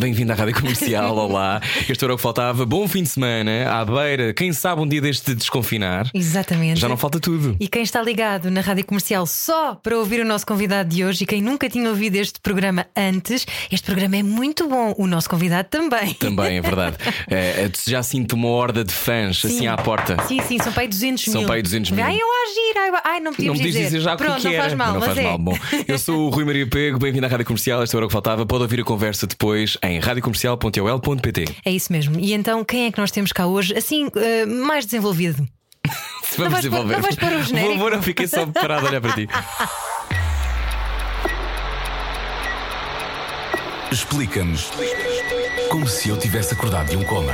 Bem-vindo à Rádio Comercial, olá. Este era o que faltava. Bom fim de semana, à beira. Quem sabe um dia deste de desconfinar? Exatamente. Já não falta tudo. E quem está ligado na rádio comercial só para ouvir o nosso convidado de hoje e quem nunca tinha ouvido este programa antes, este programa é muito bom. O nosso convidado também. Também, é verdade. É, é, já sinto uma horda de fãs assim à porta. Sim, sim, são para aí 200 São mil. para aí 200 mil. Ai, eu agir. Ai, não podíamos Não me diz dizer já Pronto, não faz mal, não mas faz é. mal. Bom, eu sou o Rui Maria Pego, bem-vindo à Rádio Comercial. Este era o que faltava. Pode ouvir a conversa depois em radiocomercial.ol.pt. É isso mesmo. E então, quem é que nós temos cá hoje, assim, eh, mais desenvolvido? Vamos pôr- desenvolver. não vais pôr o genérico? Vou, vou, não fiquei só parado a olhar para ti. Explica-nos como se eu tivesse acordado de um coma.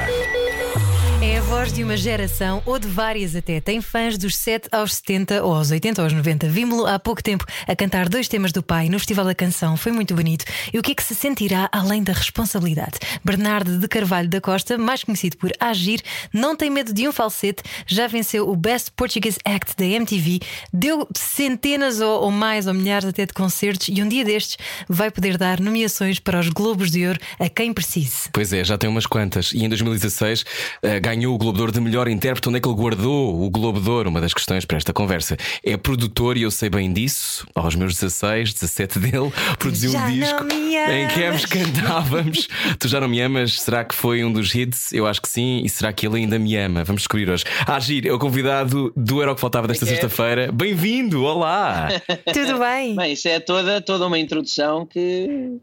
Voz de uma geração, ou de várias até. Tem fãs dos 7 aos 70 ou aos 80 ou aos 90. Vimos-lo há pouco tempo a cantar dois temas do pai no Festival da Canção. Foi muito bonito. E o que é que se sentirá além da responsabilidade? Bernardo de Carvalho da Costa, mais conhecido por Agir, não tem medo de um falsete, já venceu o Best Portuguese Act da MTV, deu centenas ou, ou mais ou milhares até de concertos e um dia destes vai poder dar nomeações para os Globos de Ouro a quem precise. Pois é, já tem umas quantas. E em 2016 eh, ganhou o Globo de Ouro de melhor intérprete. Onde é que ele guardou o Globo de Ouro? Uma das questões para esta conversa. É produtor e eu sei bem disso. Aos meus 16, 17 dele, produziu Já um disco em que ambos cantávamos. tu já não me amas? Será que foi um dos hits? Eu acho que sim. E será que ele ainda me ama? Vamos descobrir hoje. Agir é o convidado do Era o que Faltava desta é? sexta-feira. Bem-vindo! Olá! Tudo bem? Bem, isso é toda, toda uma introdução que.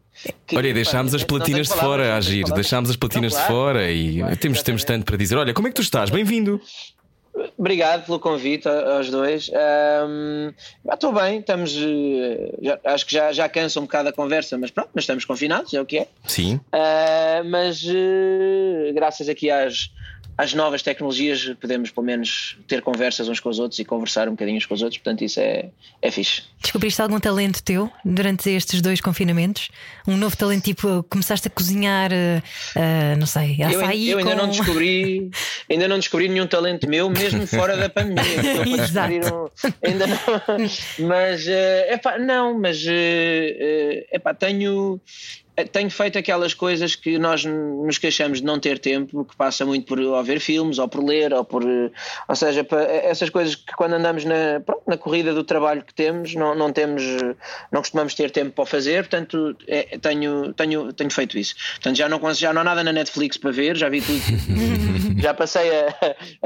Que- Olha, e deixámos pá, as platinas de fora, Agir. Deixámos as platinas de fora e Claro, temos, temos tanto para dizer. Olha, como é que tu estás? Bem-vindo! Obrigado pelo convite aos dois. Ah, Estou bem, estamos. eh, já- acho que já, já cansa um bocado a conversa, mas pronto, mas estamos confinados, é o que é. Sim. Ah, mas eh, graças aqui às, às novas tecnologias podemos pelo menos ter conversas uns com os outros e conversar um bocadinho uns com os outros, portanto isso é, é fixe. Descobriste algum talento teu durante estes dois confinamentos? Um novo talento, tipo, começaste a cozinhar, eh, não sei, Eu, açaí eu ainda com... não descobri ainda não descobri nenhum talento meu mesmo fora da pandemia para Exato. um- ainda não mas é epá, não mas é epá, tenho tenho feito aquelas coisas que nós nos queixamos de não ter tempo, que passa muito por ou ver filmes, ou por ler, ou por. eh, Ou seja, pa- essas coisas que quando andamos na, pronto, na corrida do trabalho que temos, não, não temos, eh, não costumamos ter tempo para o fazer, portanto, é, tenho, tenho, tenho feito isso. Portanto, já não, já não há nada na Netflix para ver, já vi tudo. já passei a,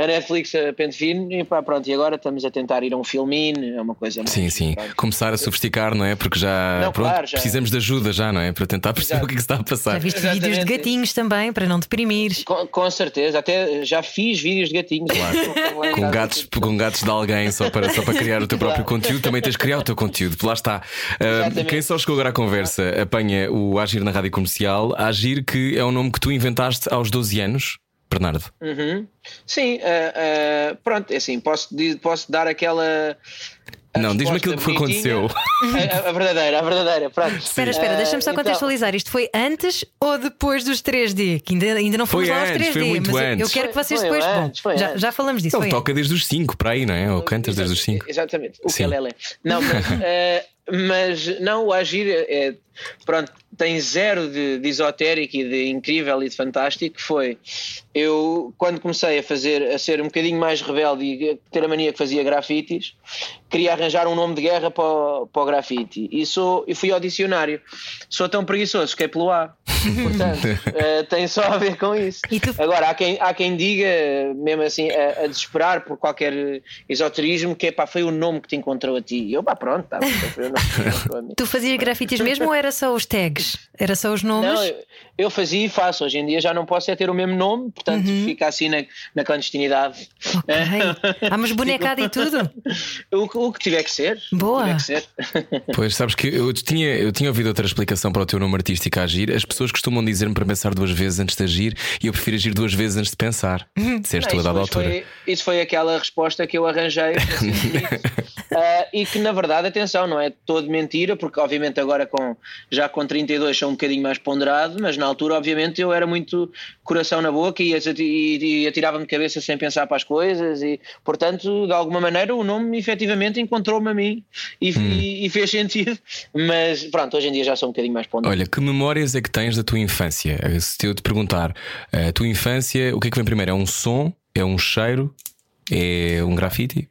a Netflix a pente fino e pá, pronto, e agora estamos a tentar ir a um filminho, é uma coisa mais- Sim, sim. pronto. Começar a sofisticar, não é? Porque já, Não, pronto, claro, já. precisamos de ajuda já, não é? Para tentar perceber Exato. o que é que está a Já passar. viste Exatamente. vídeos de gatinhos também, para não deprimires. Com, com certeza, até já fiz vídeos de gatinhos. Com gatos, com gatos de alguém só para, só para criar o teu próprio Claro. conteúdo, também tens de criar o teu conteúdo. Lá está. Exatamente. quem só chegou agora à conversa apanha o Agir na rádio comercial. Agir, que é um nome que tu inventaste aos 12 anos, Bernardo. Uhum. Sim, ah, ah, pronto, é assim, posso, posso dar aquela. A Não, diz-me aquilo que foi aconteceu. A, a- verdadeira, a verdadeira, pronto. Espera, espera, Ah, deixa-me só então, contextualizar. Isto foi antes ou depois dos 3D? Que ainda, ainda não fomos Foi lá aos antes, 3D, foi muito mas eu- eu antes. quero que Foi- vocês foi depois. antes, bom, foi já, antes. já falamos disso. Ele foi toca desde os 5 para aí, não é? Ou cantas desde os 5. Exatamente, o Sim. é. Não, mas, eh, mas não, o Agir é, pronto, tem zero de, de esotérico e de incrível e de fantástico. Foi eu, quando comecei a fazer, a ser um bocadinho mais rebelde e ter a mania que fazia grafites, queria arranjar um nome de guerra para o, para o grafite. E, sou, e fui ao dicionário. Sou tão preguiçoso que é pelo A. Portanto, eh, tem só a ver com isso. Agora, há quem, há quem diga, mesmo assim, a, a desesperar por qualquer esoterismo, que é pá, foi o nome que te encontrou a ti. E eu, pá, pronto, tá, foi o nome que te encontrou a mim. Tu fazias grafites mesmo ou era só os tags? Era só os nomes? Não, eu, eu fazia e faço. Hoje em dia já não posso é ter o mesmo nome, portanto fica assim na, na clandestinidade. Ok. Há umas bonecada e tudo. O, que- o que tiver que ser. Boa. Que ser. Pois sabes que eu tinha, eu tinha ouvido outra explicação para o teu nome artístico a agir. As pessoas costumam dizer-me para pensar duas vezes antes de agir e eu prefiro agir duas vezes antes de pensar. Disseste tu a dada isso, foi, altura. isso foi aquela resposta que eu arranjei assim, Ah, e que na verdade, atenção, não é todo mentira, porque obviamente agora com, já com 32 sou um bocadinho mais ponderado, mas na altura obviamente eu era muito coração na boca e, e, e atirava-me cabeça sem pensar para as coisas e portanto de alguma maneira o nome efetivamente encontrou-me a mim e, Hum. e- fez sentido, mas pronto, hoje em dia já sou um bocadinho mais ponderado. Olha, que memórias é que tens da tua infância? Eh, Se eu te perguntar, a tua infância, o que é que vem primeiro? É um som? É um cheiro? É um grafite?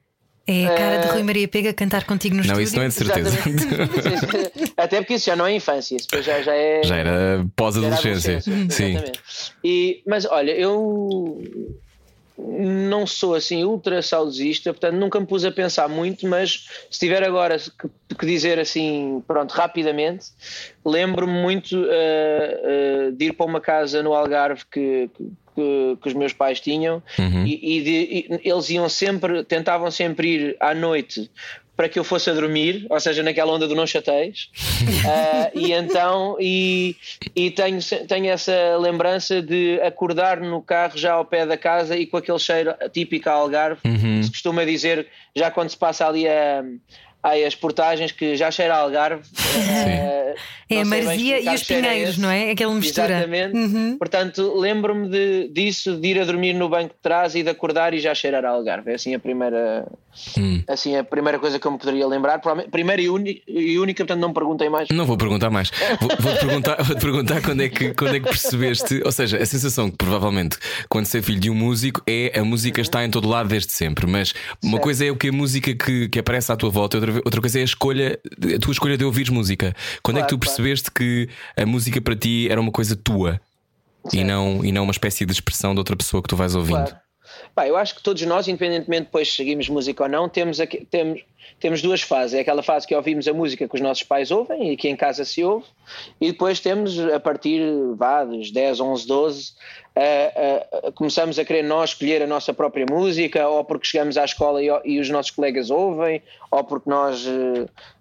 É a cara de Rui Maria Pega cantar contigo no Não, estúdio. isso não é de certeza. Até porque isso já não é infância, isso já, já é. Já era pós-adolescência. adolescência, Sim. E, mas olha, eu não sou assim ultra saudosista, portanto nunca me pus a pensar muito, mas se tiver agora que, que dizer assim, pronto, rapidamente, lembro-me muito eh, eh, de ir para uma casa no Algarve que, que, que- que os meus pais tinham Uhum. e, e de- e eles iam sempre, tentavam sempre ir à noite para que eu fosse a dormir, ou seja, naquela onda do não chateios. Ah, e então, e, e tenho, tenho essa lembrança de acordar no carro já ao pé da casa e com aquele cheiro típico a Algarve. Uhum. Se costuma dizer, já quando se passa ali a, aí as portagens, que já cheira a Algarve. ah, É a explicar e os é pinheiros, não é? Aquela mistura. Exatamente. Uhum. Portanto, lembro-me de, disso, de ir a dormir no banco de trás e de acordar e já cheirar a Algarve. É assim a primeira, Hum. assim a primeira coisa que eu me poderia lembrar. Primeira e, uni- e única, portanto não me perguntem mais. Não vou perguntar mais. Vou- Vou-te perguntar, vou-te perguntar quando, é que, quando é que percebeste. Ou seja, a sensação que provavelmente quando ser filho de um músico é a música está em todo lado desde sempre. Mas uma Certo. coisa é o que a música que, que aparece à tua volta, outra, outra coisa é a escolha, a tua escolha de ouvires música. Quando é que tu Claro, claro. percebeste que a música para ti era uma coisa tua e não, e não uma espécie de expressão de outra pessoa que tu vais ouvindo? Claro. Pá, eu acho que todos nós, independentemente depois se seguimos música ou não, temos, aqui- temos, temos duas fases. É aquela fase que ouvimos a música que os nossos pais ouvem e que em casa se ouve, e depois temos a partir vá, dos 10, 11, 12, a- a- a- começamos a querer nós escolher a nossa própria música, ou porque chegamos à escola e, e os nossos colegas ouvem, ou porque nós.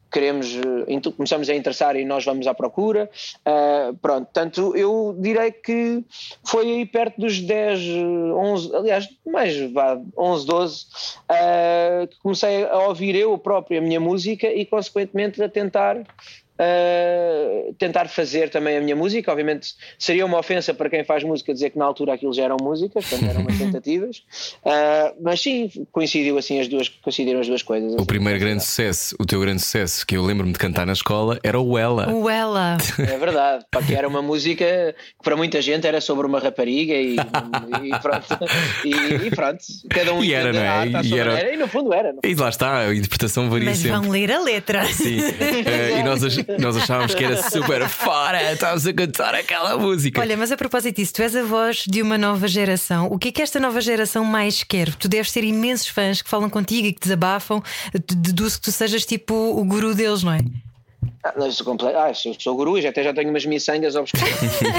Eh, Queremos, eh, começamos a interessar e nós vamos à procura. Ah, pronto, portanto, eu direi que foi aí perto dos 10, eh, 11, aliás, mais vá, 11, 12, ah, que comecei a ouvir eu próprio a minha música e, consequentemente, a tentar. Ah, tentar fazer também a minha música, obviamente seria uma ofensa para quem faz música dizer que na altura aquilo já eram músicas, portanto eram umas tentativas, Ah, mas sim, coincidiu assim as duas, coincidiram as duas coisas. O assim, primeiro grande sucesso, o teu grande sucesso, que eu lembro-me de cantar na escola, era o Ela. O ela. É verdade, pá, que era uma música que para muita gente era sobre uma rapariga e, e pronto. E, e pronto, cada um E era, não é? arte E era- maneira, e no fundo era. não? E lá está, a interpretação varia Mas sempre. vão ler a letra. Sim. Eh, e nós, nós achávamos que era super fora, estávamos a cantar aquela música. Olha, mas a propósito disso, tu és a voz de uma nova geração. O que é que esta nova geração mais quer? Tu deves ter imensos fãs que falam contigo e que desabafam. Deduzo que tu sejas tipo o guru deles, não é? Ah, não, sou comple- ah, eu sou guru, já até já tenho umas miçangas obscuras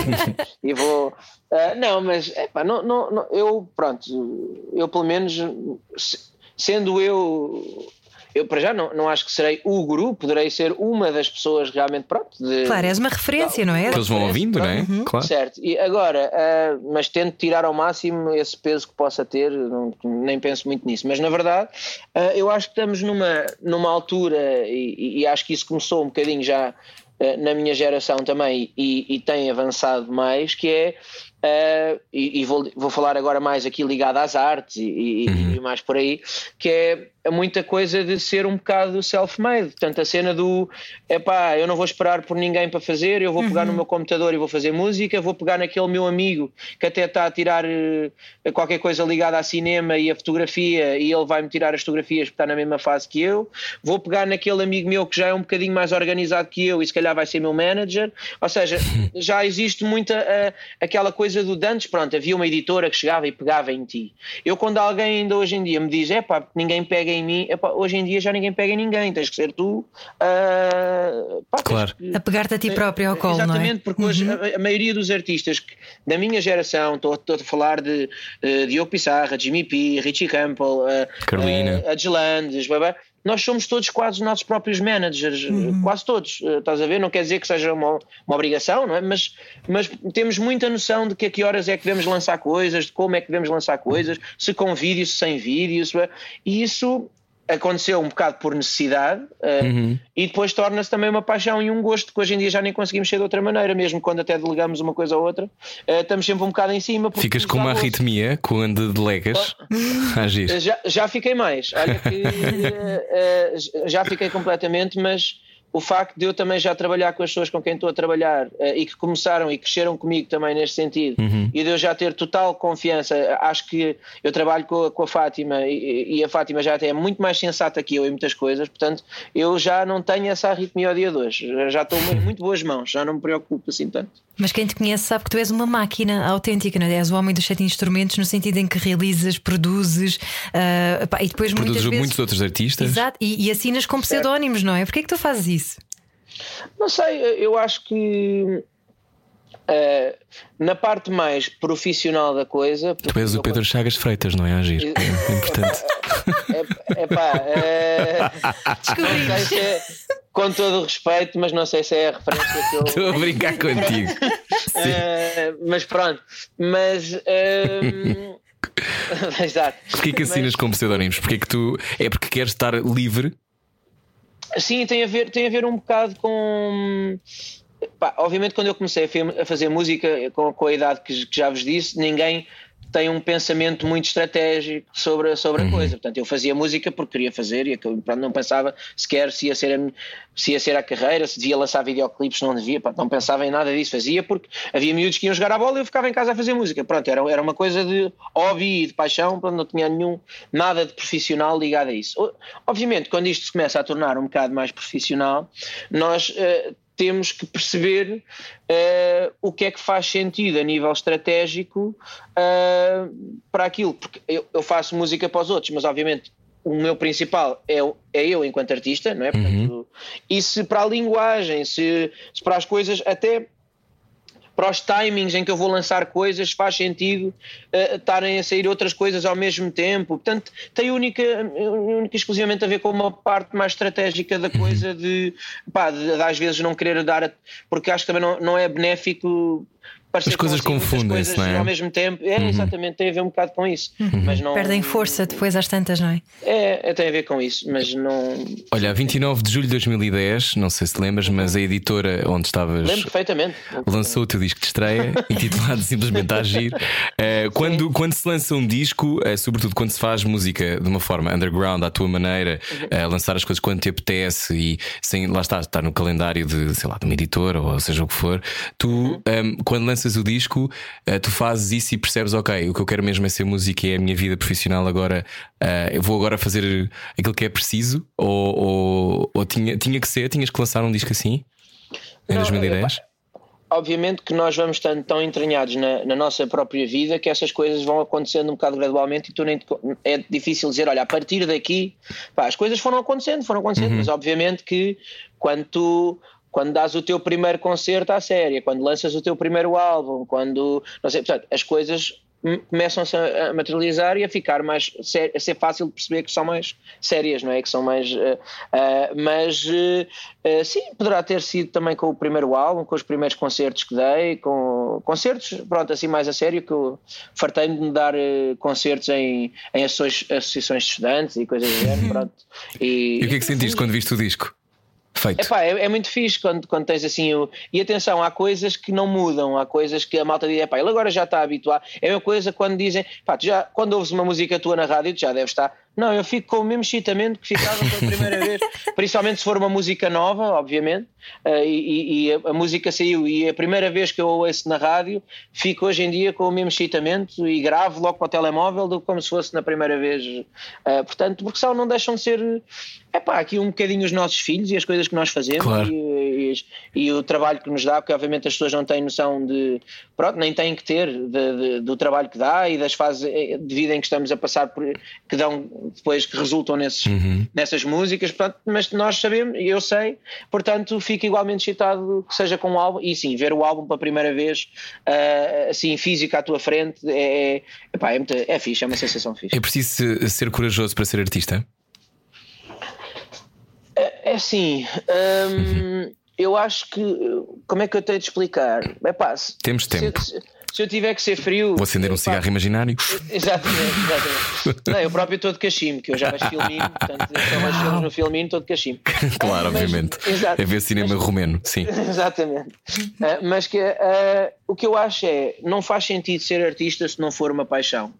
e vou. ah, não, mas epá, não, não, não, eu, pronto, eu pelo menos, se- sendo eu. Eu para já não, não acho que serei o guru, poderei ser uma das pessoas realmente, pronto. De, Claro, és uma referência, não é? Que eles vão ouvindo, não é? Claro. Certo, e agora, ah, mas tento tirar ao máximo esse peso que possa ter, não- nem penso muito nisso. Mas na verdade, ah, eu acho que estamos numa, numa altura, e, e acho que isso começou um bocadinho já ah, na minha geração também, e, e tem avançado mais, que é. ah, e e vou, vou falar agora mais aqui ligado às artes e, e- e mais por aí, que é muita coisa de ser um bocado self-made. Portanto, a cena do epá, eu não vou esperar por ninguém para fazer, eu vou pegar no meu computador e vou fazer música, vou pegar naquele meu amigo que até está a tirar eh, qualquer coisa ligada a cinema e a fotografia e ele vai-me tirar as fotografias porque está na mesma fase que eu, vou pegar naquele amigo meu que já é um bocadinho mais organizado que eu e se calhar vai ser meu manager. Ou seja, já existe muita eh, aquela coisa do de antes, pronto, havia uma editora que chegava e pegava em ti. Eu, quando alguém ainda hoje em dia me diz, é pá, ninguém pega em mim, epá, hoje em dia já ninguém pega em ninguém, tens que ser tu. ah, pá, Claro. que- A pegar-te a ti próprio ao colo, não é? Exatamente, porque hoje a, a maioria dos artistas que- da minha geração, estou, estou a falar de uh, Diogo Pissarra, Jimmy P, Richie Campbell, uh, Carolina. uh, Adgelandes, blá, blá, nós somos todos quase os nossos próprios managers, Uhum. quase todos, eh, estás a ver? Não quer dizer que seja uma, uma obrigação, não é? Mas, mas temos muita noção de que a que horas é que devemos lançar coisas, de como é que devemos lançar coisas, se com vídeo, se sem vídeo, se- e isso aconteceu um bocado por necessidade eh, Uhum. e depois torna-se também uma paixão e um gosto que hoje em dia já nem conseguimos ser de outra maneira, mesmo quando até delegamos uma coisa ou outra, eh, estamos sempre um bocado em cima. Ficas com uma arritmia quando delegas. a agir. Já, já fiquei mais. Olha que eh, eh, já fiquei completamente, mas o facto de eu também já trabalhar com as pessoas com quem estou a trabalhar eh, e que começaram e cresceram comigo também neste sentido, e de eu já ter total confiança, acho que eu trabalho com a, com a Fátima e, e a Fátima já até é muito mais sensata que eu em muitas coisas, portanto eu já não tenho essa arritmia ao dia de hoje. Já estou em muito boas mãos, já não me preocupo assim tanto. Mas quem te conhece sabe que tu és uma máquina autêntica, não é? És o homem dos sete instrumentos, no sentido em que realizas, produzes ah, pá, e depois muitas Produzes vezes. muitos outros artistas. Exato, e, e assinas com pseudónimos, não é? Porquê é que tu fazes isso? Não sei, eu acho que eh, na parte mais profissional da coisa. Tu és o Pedro Chagas Freitas, não é? A agir. É importante. É, é pá, eh, não sei se é, com todo o respeito, mas não sei se é a referência que eu. Estou a brincar contigo. Eh, mas pronto, mas. ehm, Exato. Porquê que assinas Mas- com pseudónimos? Porquê que tu. É porque queres estar livre? Sim, tem a ver, tem a ver um bocado com. Pá, obviamente, quando eu comecei a, fazer música com, a idade que já vos disse, ninguém tem um pensamento muito estratégico sobre, sobre a coisa. Portanto, eu fazia música porque queria fazer e não pensava sequer se ia, ser a, se ia ser a carreira, se devia lançar videoclipes, não devia, pronto, não pensava em nada disso. Fazia porque havia miúdos que iam jogar a bola e eu ficava em casa a fazer música. Pronto, era, era uma coisa de hobby e de paixão, pronto, não tinha nenhum, nada de profissional ligado a isso. Obviamente, quando isto se começa a tornar um bocado mais profissional, nós eh, temos que perceber eh, o que é que faz sentido a nível estratégico eh, para aquilo, porque eu, eu faço música para os outros, mas obviamente o meu principal é, é eu enquanto artista, não é? Portanto, E se para a linguagem, se, se para as coisas, até para os timings em que eu vou lançar coisas, faz sentido eh, estarem a sair outras coisas ao mesmo tempo. Portanto, tem única, única exclusivamente a ver com uma parte mais estratégica da coisa de, pá, de, de às vezes não querer dar, a- porque acho que também não, não é benéfico. As coisas confundem-se, não é? Ao mesmo tempo, é exatamente, tem a ver um bocado com isso. Mas não, Perdem força depois às tantas, não é? É, é, tem a ver com isso, mas não. Olha, 29 de julho de 2010, não sei se lembras, mas a editora onde estavas. Lembro perfeitamente. Lançou o teu disco de estreia, intitulado Simplesmente a Agir. Eh, quando, quando se lança um disco, eh, sobretudo quando se faz música de uma forma underground, à tua maneira, eh, lançar as coisas quando te apetece e sem, lá está, estar no calendário de, sei lá, de uma editora ou seja o que for, tu, ehm, quando lanças o disco, eh, tu fazes isso e percebes, ok, o que eu quero mesmo é ser música e é a minha vida profissional agora, eh, eu vou agora fazer aquilo que é preciso, ou, ou, ou tinha, tinha que ser, tinhas que lançar um disco assim? Em Não, 2010? obviamente que nós vamos estando tão entranhados na, na nossa própria vida que essas coisas vão acontecendo um bocado gradualmente e tu nem te é difícil dizer, olha, a partir daqui pá, as coisas foram acontecendo, foram acontecendo, mas obviamente que quando tu quando dás o teu primeiro concerto à séria, quando lanças o teu primeiro álbum, quando não sei, portanto, as coisas começam-se a materializar e a ficar mais a ser fácil de perceber que são mais sérias, não é? Que são mais eh, ah, mas eh, sim, poderá ter sido também com o primeiro álbum, com os primeiros concertos que dei, com concertos, pronto, assim mais a sério, que eu fartei-me de me dar concertos em, em associações, associações de estudantes e coisas do género, pronto. E o que é que sentiste quando viste o disco? Feito. Epá, é, é muito fixe quando, quando tens assim o. E atenção, há coisas que não mudam, há coisas que a malta diz, epá, ele agora já está habituado. É a mesma coisa quando dizem, pá, já, quando ouves uma música tua na rádio, tu já deve estar. Não, eu fico com o mesmo excitamento que ficava pela primeira vez. Principalmente se for uma música nova, obviamente, eh, e, e a, a música saiu. E a primeira vez que eu ouço na rádio, fico hoje em dia com o mesmo excitamento e gravo logo para o telemóvel do que como se fosse na primeira vez. Eh, portanto, porque só não deixam de ser. É pá, aqui um bocadinho os nossos filhos e as coisas que nós fazemos Claro. e, e- e o trabalho que nos dá, porque obviamente as pessoas não têm noção de. Pronto, nem têm que ter de- de- do trabalho que dá e das fases eh, de vida em que estamos a passar por, que dão depois que resultam nesses, nessas músicas, portanto, mas nós sabemos, e eu sei, portanto fico igualmente excitado que seja com o álbum, e sim, ver o álbum pela primeira vez ah, assim físico à tua frente é, é, epá, é, muito, é fixe, é uma sensação fixe. É preciso se- ser corajoso para ser artista? É assim, hum, eu acho que. Como é que eu tenho de explicar? É se, Temos tempo. Se, se eu tiver que ser frio. Vou acender um pá, cigarro imaginário. Exatamente, exatamente. Não, eu próprio estou de cachimbo, que eu já vejo filminho, portanto, só vejo filmes no filminho, estou de cachimbo. Claro, Mas- obviamente. exato. É ver cinema Mas- romeno, sim. Exatamente. Ah, mas que ah, o que eu acho é não faz sentido ser artista se não for uma paixão.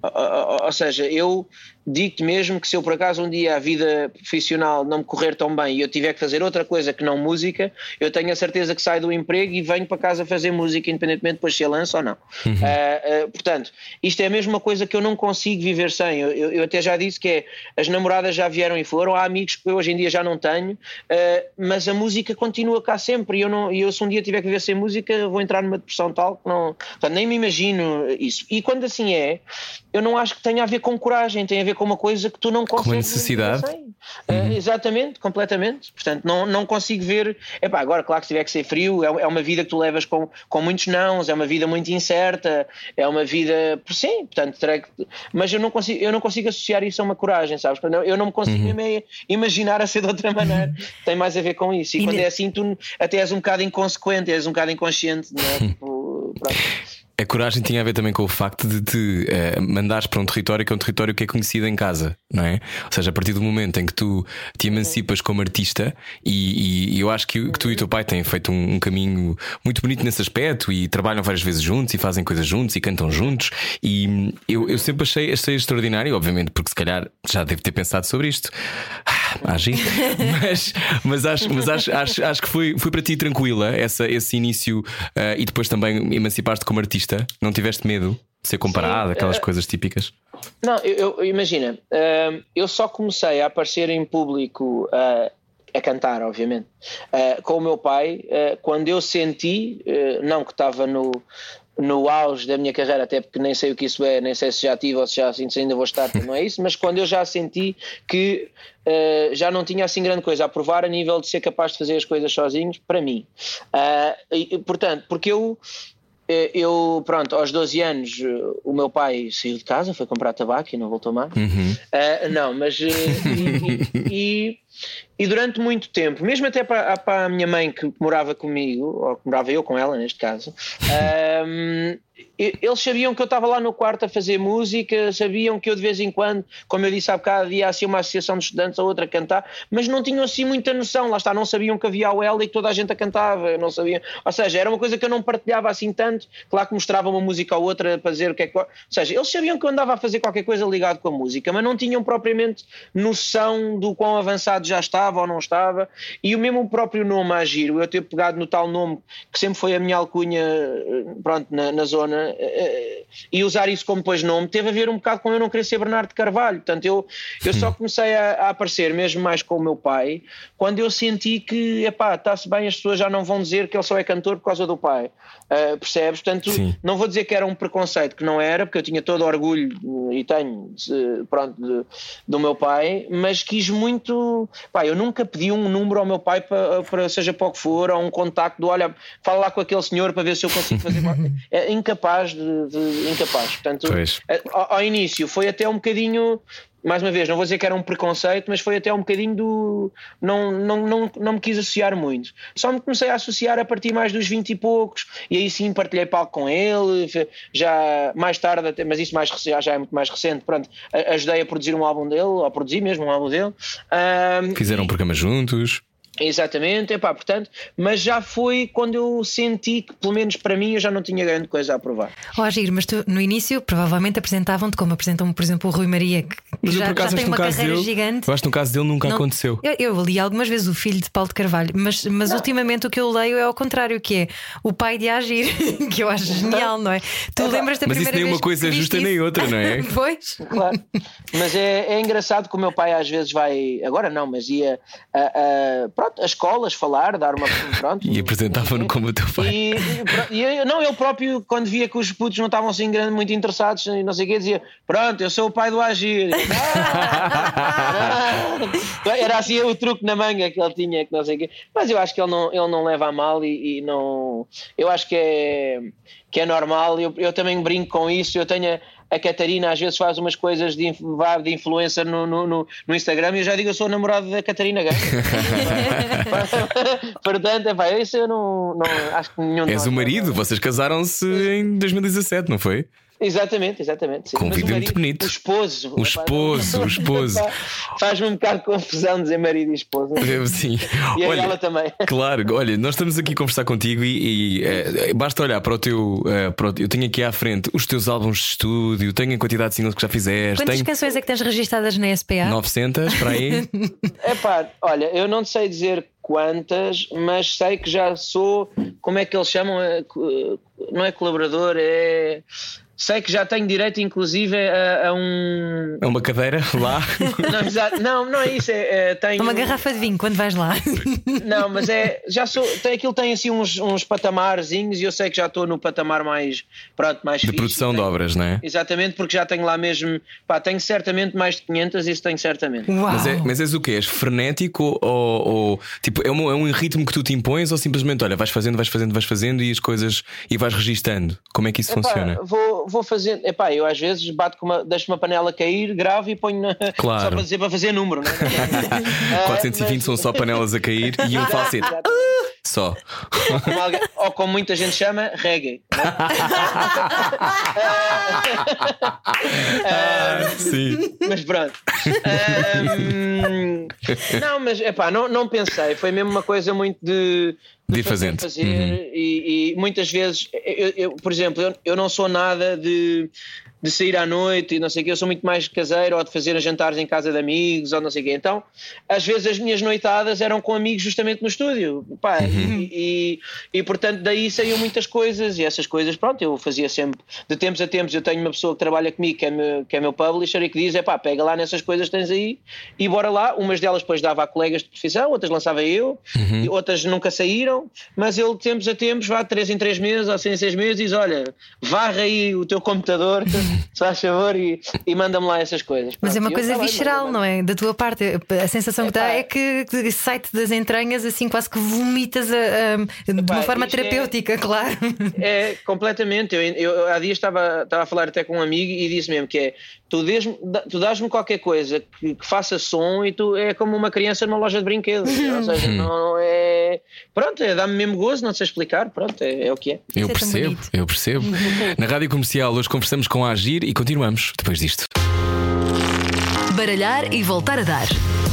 Ou- Ou ou seja, eu digo-te mesmo que se eu por acaso um dia a vida profissional não me correr tão bem e eu tiver que fazer outra coisa que não música, eu tenho a certeza que saio do emprego e venho para casa fazer música, independentemente depois se é lança ou não. Ah, ah, portanto, isto é a mesma coisa que eu não consigo viver sem. Eu, eu- eu até já disse que é as namoradas já vieram e foram, há amigos que eu hoje em dia já não tenho, ah, mas a música continua cá sempre. E eu, não, eu se um dia tiver que viver sem música, vou entrar numa depressão tal que não. Portanto, nem me imagino isso. E quando assim é, eu não acho que tenha a ver com coragem, tem a ver com uma coisa que tu não consegues. necessidade. viver sem. Ah, exatamente, completamente. Portanto, não, não consigo ver. Epá, agora, claro que se tiver que ser frio, é, é uma vida que tu levas com, com muitos nãos, é uma vida muito incerta, é uma vida. Sim, portanto, terei que. Mas eu não consigo, eu não consigo associar isso a uma coragem, sabes? Eu não- Eu não me consigo Uhum. imaginar a ser de outra maneira. Tem mais a ver com isso. E, E quando ne- é assim, tu até és um bocado inconsequente, és um bocado inconsciente, não é? Tipo, pronto. A coragem tinha a ver também com o facto de te eh, mandares para um território que é um território que é conhecido em casa, não é? Ou seja, a partir do momento em que tu te emancipas como artista, e, e eu acho que, que tu e o teu pai têm feito um, um caminho muito bonito nesse aspecto e trabalham várias vezes juntos e fazem coisas juntos e cantam juntos. E hum, eu, eu sempre achei, achei extraordinário, obviamente, porque se calhar já devo ter pensado sobre isto. Ah, Agi. mas, mas, acho, mas acho, acho, acho que foi, foi para ti tranquila essa, esse início eh, e depois também emancipaste como artista. Não tiveste medo de ser comparado, Sim, aquelas eh, coisas típicas? Não, eu, eu- imagina, hum, eu só comecei a aparecer em público ah, a cantar, obviamente, com o meu pai quando eu senti, não que estava no, no auge da minha carreira, até porque nem sei o que isso é, nem sei se já tive ou se já se ainda vou estar, não é isso, mas quando eu já senti que ah, já não tinha assim grande coisa a provar a nível de ser capaz de fazer as coisas sozinhos, para mim. Ah, e, portanto, porque eu eu, pronto, aos 12 anos eh, o meu pai saiu de casa, foi comprar tabaco e não voltou mais. Ah, não, mas. eh, e, e- e durante muito tempo, mesmo até para, para a minha mãe que morava comigo, ou que morava eu com ela neste caso, e- eles sabiam que eu estava lá no quarto a fazer música, sabiam que eu de vez em quando, como eu disse há bocado, ia assim uma associação de estudantes ou outra a cantar, mas não tinham assim muita noção, lá está, não sabiam que havia o L e que toda a gente a cantava, não sabiam, ou seja, era uma coisa que eu não partilhava assim tanto, claro que mostrava uma música ou outra para dizer o que é que. Ou seja, eles sabiam que eu andava a fazer qualquer coisa ligado com a música, mas não tinham propriamente noção do quão já estava ou não estava, e o mesmo próprio nome Agir, eu ter pegado no tal nome que sempre foi a minha alcunha, eh, pronto, na, na zona, eh, e usar isso como depois nome, teve a ver um bocado com eu não querer ser Bernardo de Carvalho. Portanto, eu, eu só comecei a, a aparecer, mesmo mais com o meu pai, quando eu senti que, epá, está-se bem, as pessoas já não vão dizer que ele só é cantor por causa do pai. Ah, percebes? Portanto, Sim. não vou dizer que era um preconceito, que não era, porque eu tinha todo o orgulho eh, e tenho, eh, pronto, de- do meu pai, mas quis muito. Pá, eu nunca pedi um número ao meu pai para, para seja para o que for, ou um contacto do olha, fala lá com aquele senhor para ver se eu consigo fazer. qualquer-" é incapaz de, de- incapaz. Portanto, eh, ao, ao início foi até um bocadinho. Mais uma vez, não vou dizer que era um preconceito, mas foi até um bocadinho do. Não, não, não, não me quis associar muito. Só me comecei a associar a partir mais dos 20 e poucos, e aí sim partilhei palco com ele. Já mais tarde, até, mas isso mais, já, é muito mais recente. Pronto, ajudei a produzir um álbum dele, ou a produzir mesmo um álbum dele. Ahm, Fizeram um programa juntos. Exatamente, epá, portanto, mas já foi quando eu senti que, pelo menos para mim, eu já não tinha grande coisa a provar. Ó Agir, mas tu no início provavelmente apresentavam-te como apresentam, por exemplo, o Rui Maria, que Mas eu já, por acaso já tem uma caso carreira dele. gigante. Eu acho que no caso dele nunca Não- aconteceu. Eu, eu li algumas vezes o filho de Paulo de Carvalho, mas, mas ultimamente o que eu leio é ao contrário, que é o pai de Agir, que eu acho genial, não é? Tu lembras da Mas isso primeira nem vez uma coisa que é justa isso? nem outra, não é? pois. Claro. Mas é, é engraçado que o meu pai às vezes vai, agora não, mas ia a, a, pronto, a escolas falar, dar uma. Pronto, E apresentavam-no como o teu pai. E, e, e eu- não, ele próprio, quando via que os putos não estavam assim grande, muito interessados e não sei o quê, dizia: Pronto, eu sou o pai do Agir. Ah! Era assim o truque na manga que ele tinha, que não sei o quê. Mas eu acho que ele não, ele não leva a mal e, e não. Eu acho que é, que é normal. Eu, eu também brinco com isso. Eu tenho. a Catarina às vezes faz umas coisas de, de influencer no, no, no, no Instagram e eu já digo eu sou namorado da Catarina Gama. Portanto, epá, isso eu não, não acho que nenhum. És o marido, vocês casaram-se em 2017, não foi? Exatamente, exatamente. Sim. Com um vídeo muito bonito. O esposo. O esposo, o esposo. Faz-me um bocado de confusão dizer marido e esposa. Sim. E olha, ela também. Claro, olha, nós estamos aqui a conversar contigo e, e é, basta olhar para o teu. É, para o, eu tenho aqui à frente os teus álbuns de estúdio, tenho a quantidade de singles que já fizeste. Quantas tenho canções é que tens registadas na SPA? 900 para aí. é pá, olha, eu não sei dizer quantas, mas sei que já sou. Como é que eles chamam? Não é colaborador, é Sei que já tenho direito, inclusive, a, a um. A uma cadeira lá? Não, não, não é isso. É, é, tenho... Uma garrafa de vinho quando vais lá. Não, mas é. Já sou. Tem, aquilo tem assim uns, uns patamarzinhos e eu sei que já estou no patamar mais. Pronto, mais De fixe, produção tenho, de obras, não é? Exatamente, porque já tenho lá mesmo. Pá, tenho certamente mais de 500, isso tenho certamente. Uau. Mas, é, mas és o quê? És frenético ou. ou tipo, é um, é um ritmo que tu te impões ou simplesmente, olha, vais fazendo, vais fazendo, vais fazendo e as coisas. e vais registando? Como é que isso Epá, funciona? Vou vou fazendo. Epá, eu às vezes bato com uma, deixo uma panela cair, gravo e ponho na, Claro. só para dizer para fazer número, não é? 420 são só panelas a cair e um falsete. Só. Como alguém- ou como muita gente chama, reggae. é? Ah, sim. Mas pronto. Não, mas epá, não, não pensei. Foi mesmo uma coisa muito de. De fazer Uhum. e, e muitas vezes, eu, eu, por exemplo, eu, eu não sou nada de, de sair à noite e não sei o quê, eu sou muito mais caseiro ou de fazer jantares em casa de amigos ou não sei o quê. Então, às vezes as minhas noitadas eram com amigos justamente no estúdio. Pá, Uhum. e, e, e, portanto daí saíam muitas coisas e essas coisas, pronto, eu fazia sempre, de tempos a tempos eu tenho uma pessoa que trabalha comigo que é meu, que é meu publisher e que diz, é pá, pega lá nessas coisas que tens aí e bora lá. Umas delas depois dava a colegas de profissão, outras lançava eu, e outras nunca saíram, mas ele de tempos a tempos, vá de 3 em 3 meses ou 6 em 6 meses diz, olha, varra aí o teu computador, se faz favor, e, e manda-me lá essas coisas. Mas é Pronto, uma eu, coisa bem, visceral, não é? Da tua parte, a sensação que dá é que que sai-te das entranhas assim, quase que vomitas a- a- de uma forma é- terapêutica, claro. É, completamente. Eu, eu há dias estava, estava a falar até com um amigo e disse mesmo que é tu, tu dás-me qualquer coisa que, que faça som e tu é como uma criança numa loja de brinquedos. Ou seja, não é. Pronto, é, dá-me mesmo gozo, não sei explicar, pronto, é, é o que é. Eu é percebo, eu percebo. Na rádio comercial, hoje conversamos com a Agir e continuamos depois disto. Baralhar e voltar a dar.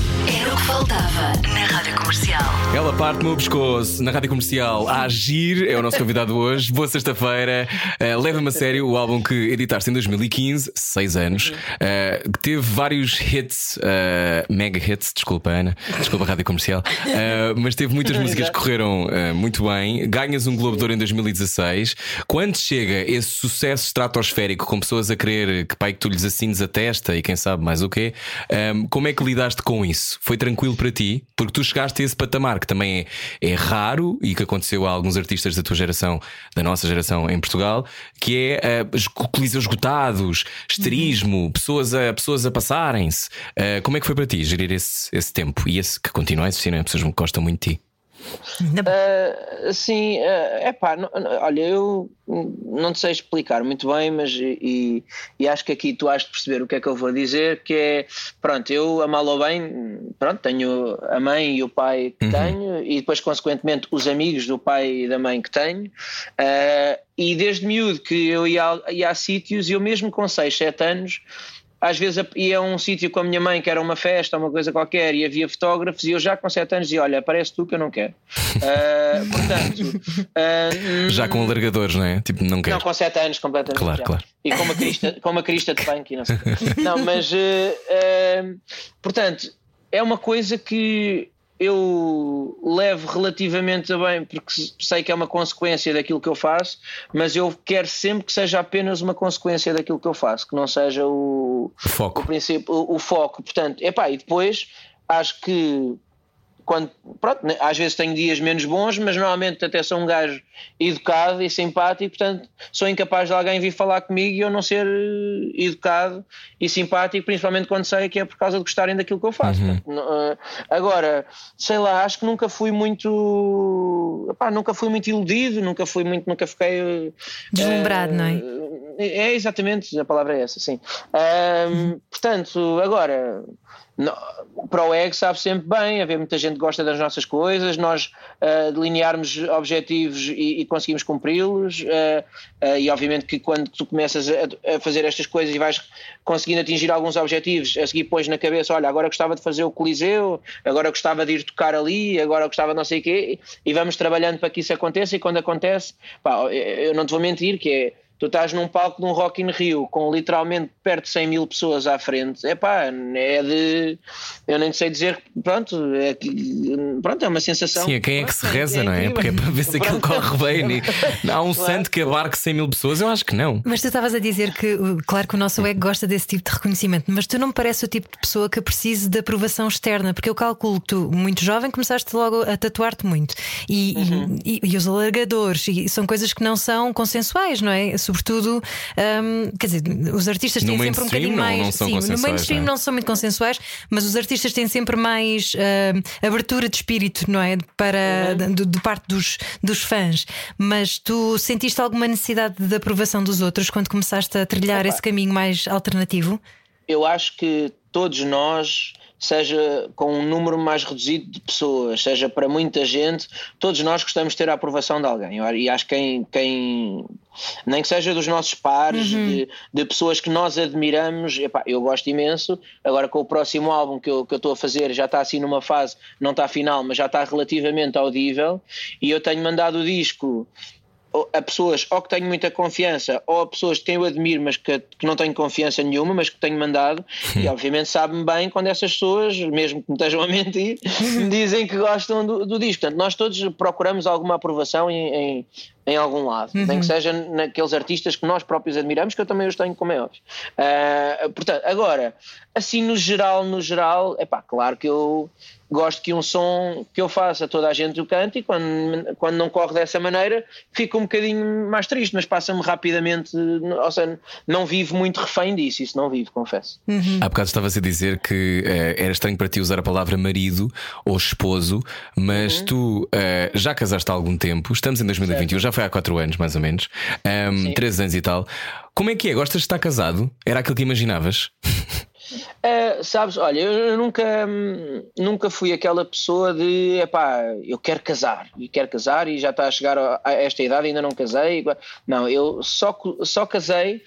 O que faltava na Rádio Comercial. Ela parte-me o pescoço na rádio comercial. A Agir é o nosso convidado hoje. Boa sexta-feira. Uh, Leva-me a sério o álbum que editaste em 2015, seis anos. Uh, que teve vários hits, uh, mega hits, desculpa, Ana, desculpa, rádio comercial. Mas teve muitas músicas que correram muito bem. Ganhas um Globo de Ouro em 2016. Quando chega esse sucesso estratosférico com pessoas a querer que pai que tu lhes assines a testa e quem sabe mais o quê, um, como é que lidaste com isso? Foi tranquilo para ti? Porque tu chegaste a esse patamar que também é, é raro e que aconteceu a alguns artistas da tua geração, da nossa geração em Portugal, que é uh, os coliseus esgotados, esterismo, pessoas a, pessoas a passarem-se. Uh, como é que foi para ti gerir esse, esse tempo e esse que continua a existir, não é? Pessoas que gostam muito de ti. Uh, sim, é pá, olha, eu não sei explicar muito bem, mas e, e acho que aqui tu has de perceber o que é que eu vou dizer, que é pronto, eu a mal ou bem, pronto, tenho a mãe e o pai que Uhum. tenho, e depois, consequentemente, os amigos do pai e da mãe que tenho. Uh, e desde miúdo que eu ia, ia a sítios, e eu mesmo com 6, 7 anos, às vezes ia a um sítio com a minha mãe que era uma festa, uma coisa qualquer, e havia fotógrafos, e eu já com 7 anos dizia: Olha, aparece tu que eu não quero. Uh, portanto, uh, Já com alargadores, não é? Tipo, não quero. não, com 7 anos completamente. Claro, já. claro. E com uma crista, com uma crista de punk e não sei. Não, mas uh, portanto, é uma coisa que eu levo relativamente bem, porque sei que é uma consequência daquilo que eu faço, mas eu quero sempre que seja apenas uma consequência daquilo que eu faço, que não seja o, O foco. o princípio, o, o foco. Portanto, epá, e depois acho que quando, pronto, né, às vezes tenho dias menos bons, mas normalmente até sou um gajo educado e simpático, portanto sou incapaz de alguém vir falar comigo e eu não ser eh, educado e simpático, principalmente quando sei que é por causa de gostarem daquilo que eu faço. Uhum. Portanto, eh, agora, sei lá, acho que nunca fui muito, nunca fui muito iludido, nunca fui muito, nunca fiquei eh, Deslumbrado, não é? é exatamente, a palavra é essa, sim. Um, portanto, agora, para o ego sabe sempre bem, haver muita gente que gosta das nossas coisas, nós uh, delinearmos objetivos e, e conseguimos cumpri-los, uh, uh, e obviamente que quando tu começas a, a, fazer estas coisas e vais conseguindo atingir alguns objetivos, a seguir pões na cabeça, olha, agora gostava de fazer o Coliseu, agora gostava de ir tocar ali, agora gostava de não sei o quê, e vamos trabalhando para que isso aconteça, e quando acontece, pá, eu não te vou mentir que é tu estás num palco de um Rock in Rio com literalmente perto de 100 mil pessoas à frente, é pá, é de. Eu nem sei dizer, pronto, é, que, pronto, é uma sensação. Sim, a quem é que se reza, é não é? Porque é para ver se aquilo corre bem. Há um claro. santo que abarque 100 mil pessoas, eu acho que não. Mas tu estavas a dizer que, claro que o nosso ego gosta desse tipo de reconhecimento, mas tu não me parece o tipo de pessoa que precise de aprovação externa, porque eu calculo que tu, muito jovem, começaste logo a tatuar-te muito. E, uhum. e, e, os alargadores, e são coisas que não são consensuais, não é? Sobretudo, um, quer dizer, os artistas têm sempre um bocadinho não, mais. Não sim, no mainstream não. É? não são muito consensuais, mas os artistas têm sempre mais uh, abertura de espírito, não é? Para, uhum. de, de, parte dos, dos fãs. Mas tu sentiste alguma necessidade de aprovação dos outros quando começaste a trilhar Opa. esse caminho mais alternativo? Eu acho que todos nós seja com um número mais reduzido de pessoas, seja para muita gente, todos nós gostamos de ter a aprovação de alguém. E acho que quem, quem nem que seja dos nossos pares, uhum. de, de, pessoas que nós admiramos, epá, eu gosto imenso. Agora, com o próximo álbum que eu, que eu estou a fazer, já está assim numa fase, não está final, mas já está relativamente audível. E eu tenho mandado o disco a pessoas ou que tenho muita confiança ou a pessoas que eu admiro mas que, que não tenho confiança nenhuma mas que tenho mandado e obviamente sabe-me bem quando essas pessoas mesmo que me estejam a mentir me dizem que gostam do, do disco. Portanto nós todos procuramos alguma aprovação em, em, em algum lado, uhum. nem que seja naqueles artistas que nós próprios admiramos, que eu também os tenho como é óbvio. Uh, portanto, agora, assim no geral, no geral, é pá, claro que eu gosto que um som que eu faça toda a gente o cante e quando, quando não corre dessa maneira fico um bocadinho mais triste, mas passa-me rapidamente, ou seja, não vivo muito refém disso, isso não vivo, confesso. Uhum. Há bocado estavas a dizer que uh, era estranho para ti usar a palavra marido ou esposo, mas uhum. tu uh, já casaste há algum tempo, estamos em 2021, certo. já foi há 4 anos mais ou menos, um, 13 anos e tal. Como é que é? Gostas de estar casado? Era aquilo que imaginavas? Uh, sabes, olha, eu nunca, nunca fui aquela pessoa de epá, eu quero casar e quero casar e já está a chegar a esta idade ainda não casei. Não, eu só, só casei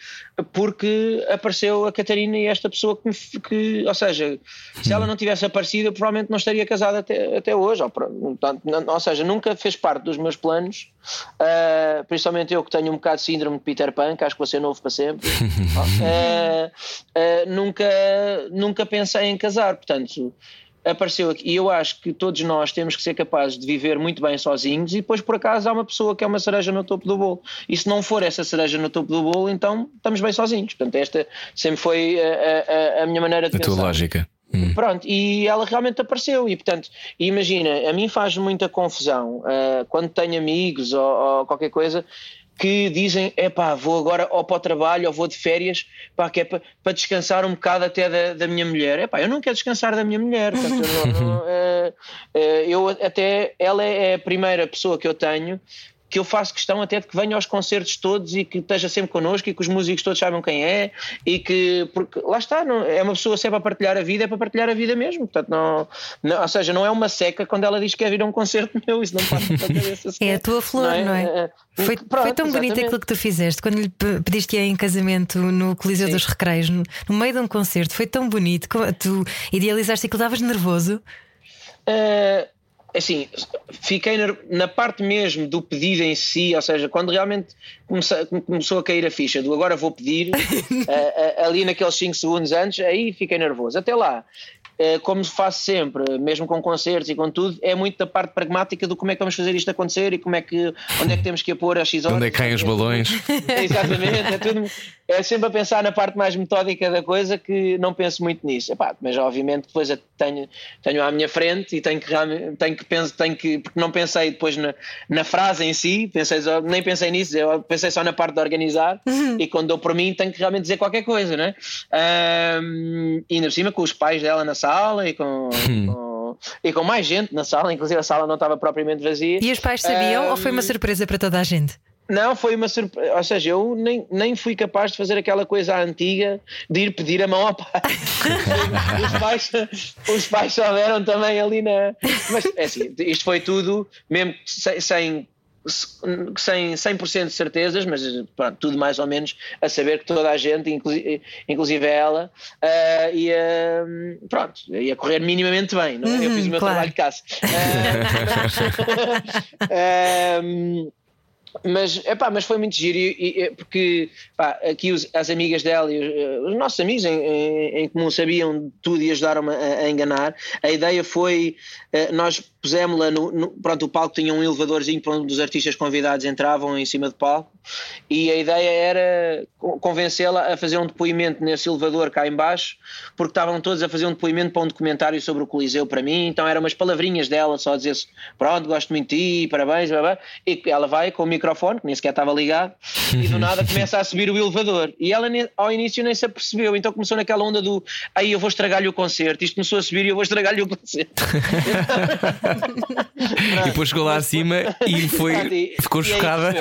porque apareceu a Catarina e esta pessoa que, que ou seja, se ela não tivesse aparecido, eu provavelmente não estaria casada até, até hoje. Ou, ou seja, nunca fez parte dos meus planos, uh, principalmente eu que tenho um bocado de síndrome de Peter Pan, que acho que vou ser novo para sempre. uh, uh, nunca, nunca pensei em casar, portanto apareceu aqui. E eu acho que todos nós temos que ser capazes de viver muito bem sozinhos e depois, por acaso, há uma pessoa que é uma cereja no topo do bolo. E se não for essa cereja no topo do bolo, então estamos bem sozinhos. Portanto, esta sempre foi a, a, a minha maneira de a pensar. A tua lógica. Hum. Pronto, e ela realmente apareceu. E portanto, imagina, a mim faz muita confusão uh, quando tenho amigos ou, ou qualquer coisa que dizem, é pá, vou agora ou para o trabalho ou vou de férias, pá, que é para, para descansar um bocado até da, da minha mulher. É pá, eu não quero descansar da minha mulher. Portanto, eu, não, é, é, eu até, ela é a primeira pessoa que eu tenho que eu faço questão até de que venha aos concertos todos e que esteja sempre connosco e que os músicos todos saibam quem é e que, porque lá está, não, é uma pessoa se é para partilhar a vida, é para partilhar a vida mesmo, portanto não, não ou seja, não é uma seca quando ela diz que quer vir a um concerto meu, isso não passa pela cabeça É a tua flor, não é? Não é? é, é foi, Pronto, foi, tão exatamente. bonito aquilo que tu fizeste quando lhe pediste em casamento no Coliseu Sim. dos Recreios, no, no, meio de um concerto, foi tão bonito, tu idealizaste aquilo, estavas nervoso? Uh, assim, fiquei na, parte mesmo do pedido em si, ou seja, quando realmente comece, começou a cair a ficha do agora vou pedir, uh, uh, ali naqueles 5 segundos antes, aí fiquei nervoso. Até lá, uh, como faço sempre, mesmo com concertos e com tudo, é muito da parte pragmática do como é que vamos fazer isto acontecer e como é que, onde é que temos que a pôr as X Onde é que caem os balões? exatamente, é tudo é sempre a pensar na parte mais metódica da coisa que não penso muito nisso. Epá, mas obviamente depois tenho, tenho à minha frente e tenho que, tenho que penso, tenho que, porque não pensei depois na, na frase em si, pensei nem pensei nisso, eu pensei só na parte de organizar uhum. e quando dou por mim tenho que realmente dizer qualquer coisa, né? Um, e ainda por cima com os pais dela na sala e com, uhum. com e com mais gente na sala, inclusive a sala não estava propriamente vazia. E os pais sabiam um, ou foi uma surpresa para toda a gente? Não, foi uma surpresa. Ou seja, eu nem, nem fui capaz de fazer aquela coisa antiga de ir pedir a mão ao pai. os, pais os pais só deram também ali na. Mas é assim, isto foi tudo, mesmo sem, sem sem 100% de certezas, mas pronto, tudo mais ou menos a saber que toda a gente, inclusive, inclusive ela, uh, ia, pronto, ia correr minimamente bem. Não é? Eu fiz o meu claro. trabalho de caça. Uh, mas, epá, mas foi muito giro, e, e, porque pá, aqui os, as amigas dela e os, os nossos amigos em, em, em, comum sabiam tudo e ajudaram-me a, a, enganar. A ideia foi, uh, nós pusemos-la no, no, Pronto, o palco tinha um elevadorzinho para onde os artistas convidados entravam em cima do palco, e a ideia era convencê-la a fazer um depoimento nesse elevador cá embaixo, porque estavam todos a fazer um depoimento para um documentário sobre o Coliseu para mim, então eram umas palavrinhas dela, só a dizer pronto, gosto muito de ti, parabéns, blá, blá, e ela vai com o microfone, que nem sequer estava ligado, e do nada começa a subir o elevador. E ela ao início nem se apercebeu, então começou naquela onda do aí eu vou estragar-lhe o concerto, isto começou a subir e eu vou estragar-lhe o concerto. e depois chegou lá acima e foi, e, ficou e chocada.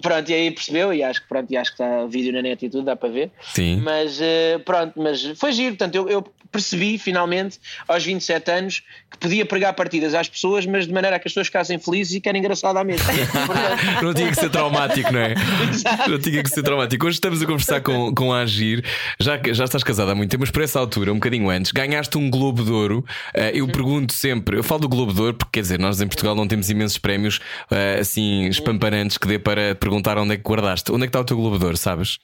Pronto, e aí percebeu, e acho que pronto, e acho que está vídeo na net e tudo, dá para ver. Sim. Mas uh, pronto, mas foi giro, portanto, eu, eu, percebi finalmente aos 27 anos que podia pregar partidas às pessoas, mas de maneira a que as pessoas ficassem felizes e que era engraçado à mesma. não tinha que ser traumático, não é? não tinha que ser traumático. Hoje estamos a conversar com, com a Agir, já, já estás casada há muito tempo, mas por essa altura, um bocadinho antes, ganhaste um Globo de Ouro. Uh, eu pergunto sempre, eu falo do Globo de Ouro porque quer dizer, nós em Portugal não temos imensos prémios uh, assim espamparantes que dê para perguntar onde é que guardaste. Onde é que está o teu Globo de Ouro, sabes?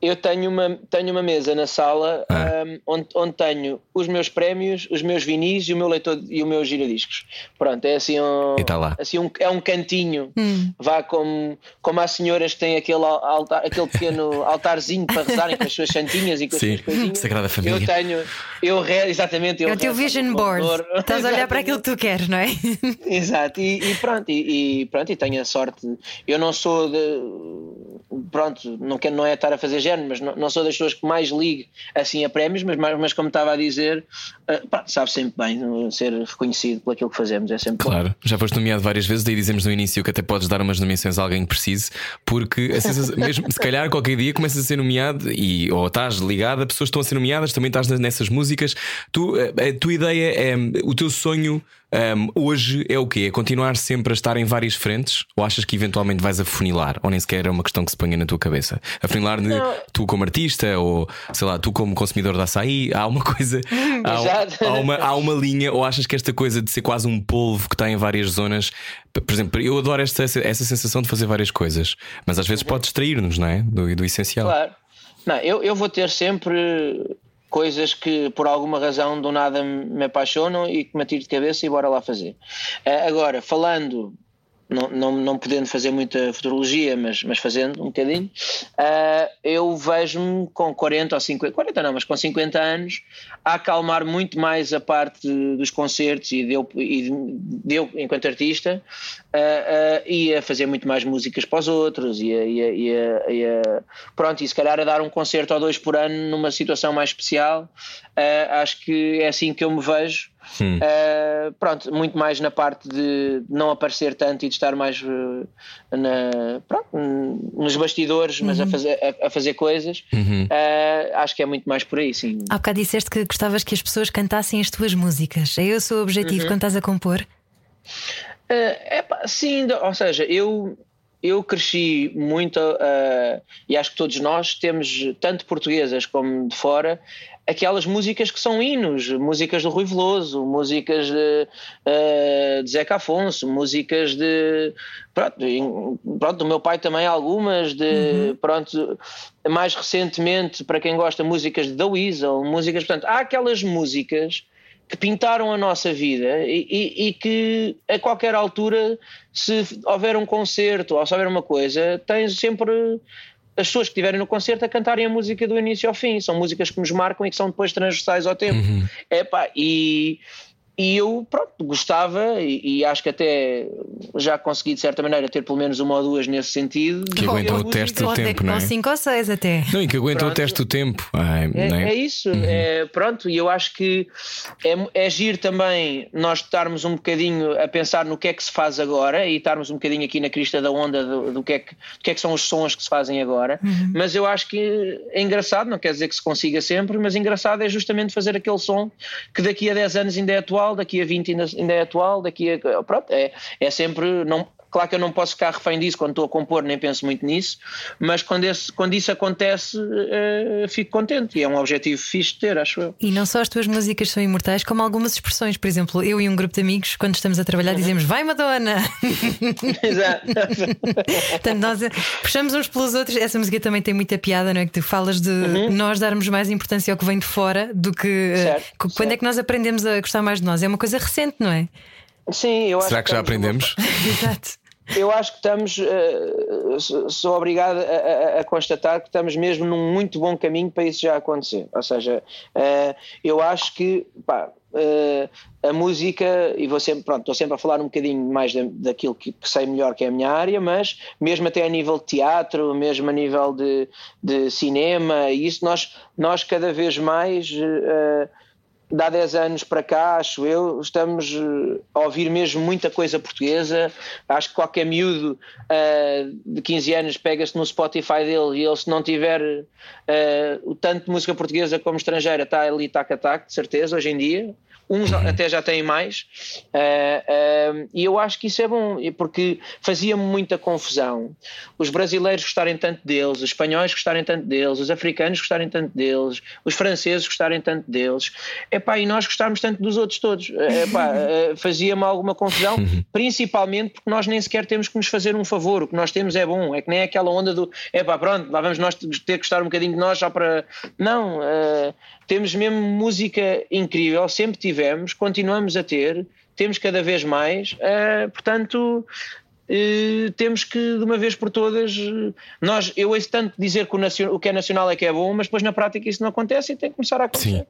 Eu tenho uma, tenho uma mesa na sala ah. um, onde, onde tenho os meus prémios, os meus vinis e o meu leitor e o meu giradiscos. Pronto, é assim um, tá lá. assim um, é um cantinho. Hum. Vá como, como há senhoras que têm aquele, altar, aquele pequeno altarzinho para rezarem com as suas santinhas e com Sim. as suas coisinhas. Sagrada Família. Eu tenho, eu re, exatamente. Eu é o teu vision board. Estás a olhar para aquilo que tu queres, não é? Exato, e, e pronto, e, e, pronto, e tenho a sorte. Eu não sou de. Pronto, não, quero, não é estar a fazer género, mas não, não, sou das pessoas que mais ligo assim a prémios, mas, mas como estava a dizer, uh, sabe sempre bem ser reconhecido por aquilo que fazemos. É sempre claro, bom. já foste nomeado várias vezes, daí dizemos no início que até podes dar umas nomeações a alguém que precise, porque mesmo se calhar qualquer dia começas a ser nomeado e, ou estás ligado pessoas estão a ser nomeadas, também estás nessas músicas. Tu, a, a tua ideia é o teu sonho. Um, hoje é o quê? É continuar sempre a estar em várias frentes? Ou achas que eventualmente vais afunilar? Ou nem sequer é uma questão que se ponha na tua cabeça? Afunilar de tu como artista ou sei lá, tu como consumidor de açaí? Há uma coisa, há, há, uma, há uma linha? Ou achas que esta coisa de ser quase um polvo que está em várias zonas? Por exemplo, eu adoro esta, essa sensação de fazer várias coisas, mas às vezes pode distrair-nos, não é? Do, do essencial. Claro. Não, eu, eu vou ter sempre coisas que por alguma razão do nada me apaixonam e que me atiro de cabeça e bora lá fazer. Uh, agora, falando, não, não, não podendo fazer muita futurologia, mas, mas fazendo um bocadinho, uh, eu vejo-me com 40 ou 50, 40 não, mas com 50 anos, a acalmar muito mais a parte dos concertos e de eu, e de eu enquanto artista, uh, e a fazer muito mais músicas para os outros, e a, e, a, e, a, e a, pronto, e se calhar a dar um concerto ou dois por ano numa situação mais especial, acho que é assim que eu me vejo. Hum. Uh, pronto, muito mais na parte de não aparecer tanto e de estar mais uh, na, pronto, nos bastidores, mas Uhum. a, fazer, a, a fazer coisas. Uhum. Uh, acho que é muito mais por aí, sim. Há bocado disseste que gostavas que as pessoas cantassem as tuas músicas. É esse o objetivo quando estás a compor? é sim, ou seja, eu. Eu cresci muito uh, e acho que todos nós temos, tanto portuguesas como de fora, aquelas músicas que são hinos, músicas do Rui Veloso, músicas de, uh, de Zeca Afonso, músicas de. Pronto, pronto, do meu pai também algumas, de. Pronto, mais recentemente, para quem gosta, músicas de The Weasel, músicas. Portanto, há aquelas músicas que pintaram a nossa vida e, e- e que a qualquer altura, se houver um concerto ou se houver uma coisa, tens sempre as pessoas que estiverem no concerto a cantarem a música do início ao fim. São músicas que nos marcam e que são depois transversais ao tempo. Epá, e, e eu, pronto, gostava e, e, acho que até já consegui de certa maneira ter pelo menos uma ou duas nesse sentido. Que aguentam o teste do tempo, não é? cinco ou seis até. Não, e que aguentam o teste do tempo. Ai, é, é? é, isso, uhum. é, pronto, e eu acho que é, é giro também nós estarmos um bocadinho a pensar no que é que se faz agora e estarmos um bocadinho aqui na crista da onda do, do, que, é que, do que é que são os sons que se fazem agora, uhum. mas eu acho que é engraçado, não quer dizer que se consiga sempre, mas engraçado é justamente fazer aquele som que daqui a 10 anos ainda é atual, daqui a 20 ainda, ainda é atual, daqui a. Pronto, é, é sempre. Não, Claro que eu não posso ficar refém disso quando estou a compor, nem penso muito nisso, mas quando, esse, quando isso acontece, uh, fico contente e é um objetivo fixe de ter, acho eu. E não só as tuas músicas são imortais, como algumas expressões. Por exemplo, eu e um grupo de amigos, quando estamos a trabalhar, dizemos Vai Madonna! Exato. Portanto, nós eh, puxamos uns pelos outros. Essa música também tem muita piada, não é? Que tu falas de uhum. nós darmos mais importância ao que vem de fora do que. Eh, certo, uh, quando certo. é que nós aprendemos a gostar mais de nós? É uma coisa recente, não é? Sim, eu Será acho que já aprendemos? Exato. Eu acho que estamos, uh, sou obrigado a, a, a, constatar que estamos mesmo num muito bom caminho para isso já acontecer. Ou seja, uh, eu acho que pá, uh, a música, e vou sempre, pronto, estou sempre a falar um bocadinho mais daquilo que, que, sei melhor que é a minha área, mas mesmo até a nível de teatro, mesmo a nível de, de cinema, isso nós, nós cada vez mais de há 10 anos para cá, acho eu, estamos eh, a ouvir mesmo muita coisa portuguesa. Acho que qualquer miúdo uh, de 15 anos pega-se no Spotify dele e ele, se não tiver uh, o tanto de música portuguesa como estrangeira, está ali tac a tac, de certeza, hoje em dia uns uhum. até já têm mais, uh, uh, e eu acho que isso é bom, porque fazia-me muita confusão os brasileiros gostarem tanto deles, os espanhóis gostarem tanto deles, os africanos gostarem tanto deles, os franceses gostarem tanto deles, epá, e nós gostarmos tanto dos outros todos. Epá, uh, fazia-me alguma confusão, uhum. principalmente porque nós nem sequer temos que nos fazer um favor, o que nós temos é bom, é que nem aquela onda do epá, pronto, lá vamos nós ter que gostar um bocadinho de nós só para. Não, temos mesmo música incrível, sempre tivemos, continuamos a ter, temos cada vez mais, uh, portanto eh, temos que de uma vez por todas nós eu ouço tanto dizer que o, nacional, o, que é nacional é que é bom, mas depois na prática isso não acontece e tem que começar a acontecer.